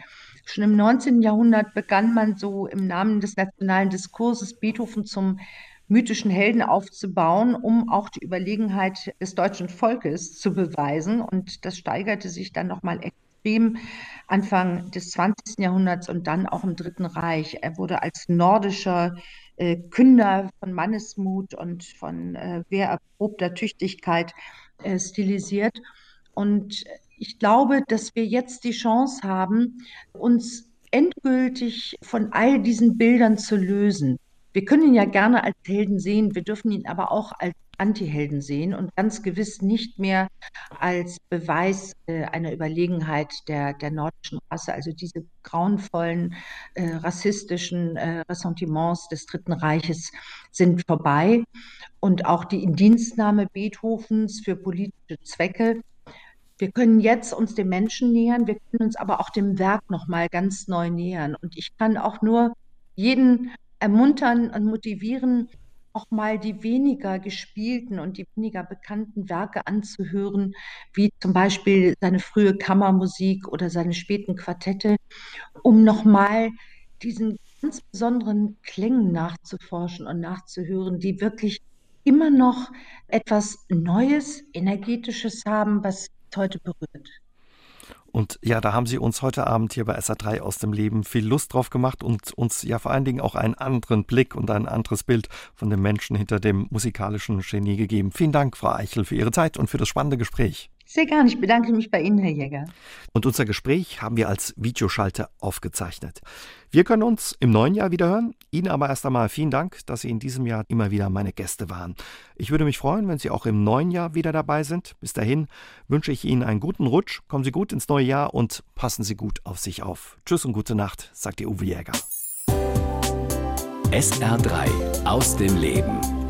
Schon im 19. Jahrhundert begann man so im Namen des nationalen Diskurses Beethoven zum mythischen Helden aufzubauen, um auch die Überlegenheit des deutschen Volkes zu beweisen. Und das steigerte sich dann nochmal extrem Anfang des 20. Jahrhunderts und dann auch im Dritten Reich. Er wurde als nordischer äh, Künder von Mannesmut und von äh, wehrerprobter Tüchtigkeit äh, stilisiert. Und ich glaube, dass wir jetzt die Chance haben, uns endgültig von all diesen Bildern zu lösen. Wir können ihn ja gerne als Helden sehen, wir dürfen ihn aber auch als Antihelden sehen und ganz gewiss nicht mehr als Beweis äh, einer Überlegenheit der, der nordischen Rasse. Also diese grauenvollen äh, rassistischen äh, Ressentiments des Dritten Reiches sind vorbei. Und auch die Indienstnahme Beethovens für politische Zwecke. Wir können jetzt uns dem Menschen nähern, wir können uns aber auch dem Werk nochmal ganz neu nähern. Und ich kann auch nur jeden ermuntern und motivieren, auch mal die weniger gespielten und die weniger bekannten Werke anzuhören, wie zum Beispiel seine frühe Kammermusik oder seine späten Quartette, um nochmal diesen ganz besonderen Klängen nachzuforschen und nachzuhören, die wirklich immer noch etwas Neues, Energetisches haben, was heute berührt. Und ja, da haben Sie uns heute Abend hier bei SA3 aus dem Leben viel Lust drauf gemacht und uns ja vor allen Dingen auch einen anderen Blick und ein anderes Bild von dem Menschen hinter dem musikalischen Genie gegeben. Vielen Dank, Frau Eichel, für Ihre Zeit und für das spannende Gespräch. Sehr gerne. Ich bedanke mich bei Ihnen, Herr Jäger. Und unser Gespräch haben wir als Videoschalte aufgezeichnet. Wir können uns im neuen Jahr wieder hören. Ihnen aber erst einmal vielen Dank, dass Sie in diesem Jahr immer wieder meine Gäste waren. Ich würde mich freuen, wenn Sie auch im neuen Jahr wieder dabei sind. Bis dahin wünsche ich Ihnen einen guten Rutsch. Kommen Sie gut ins neue Jahr und passen Sie gut auf sich auf. Tschüss und gute Nacht, sagt Ihr Uwe Jäger. SR3 aus dem Leben.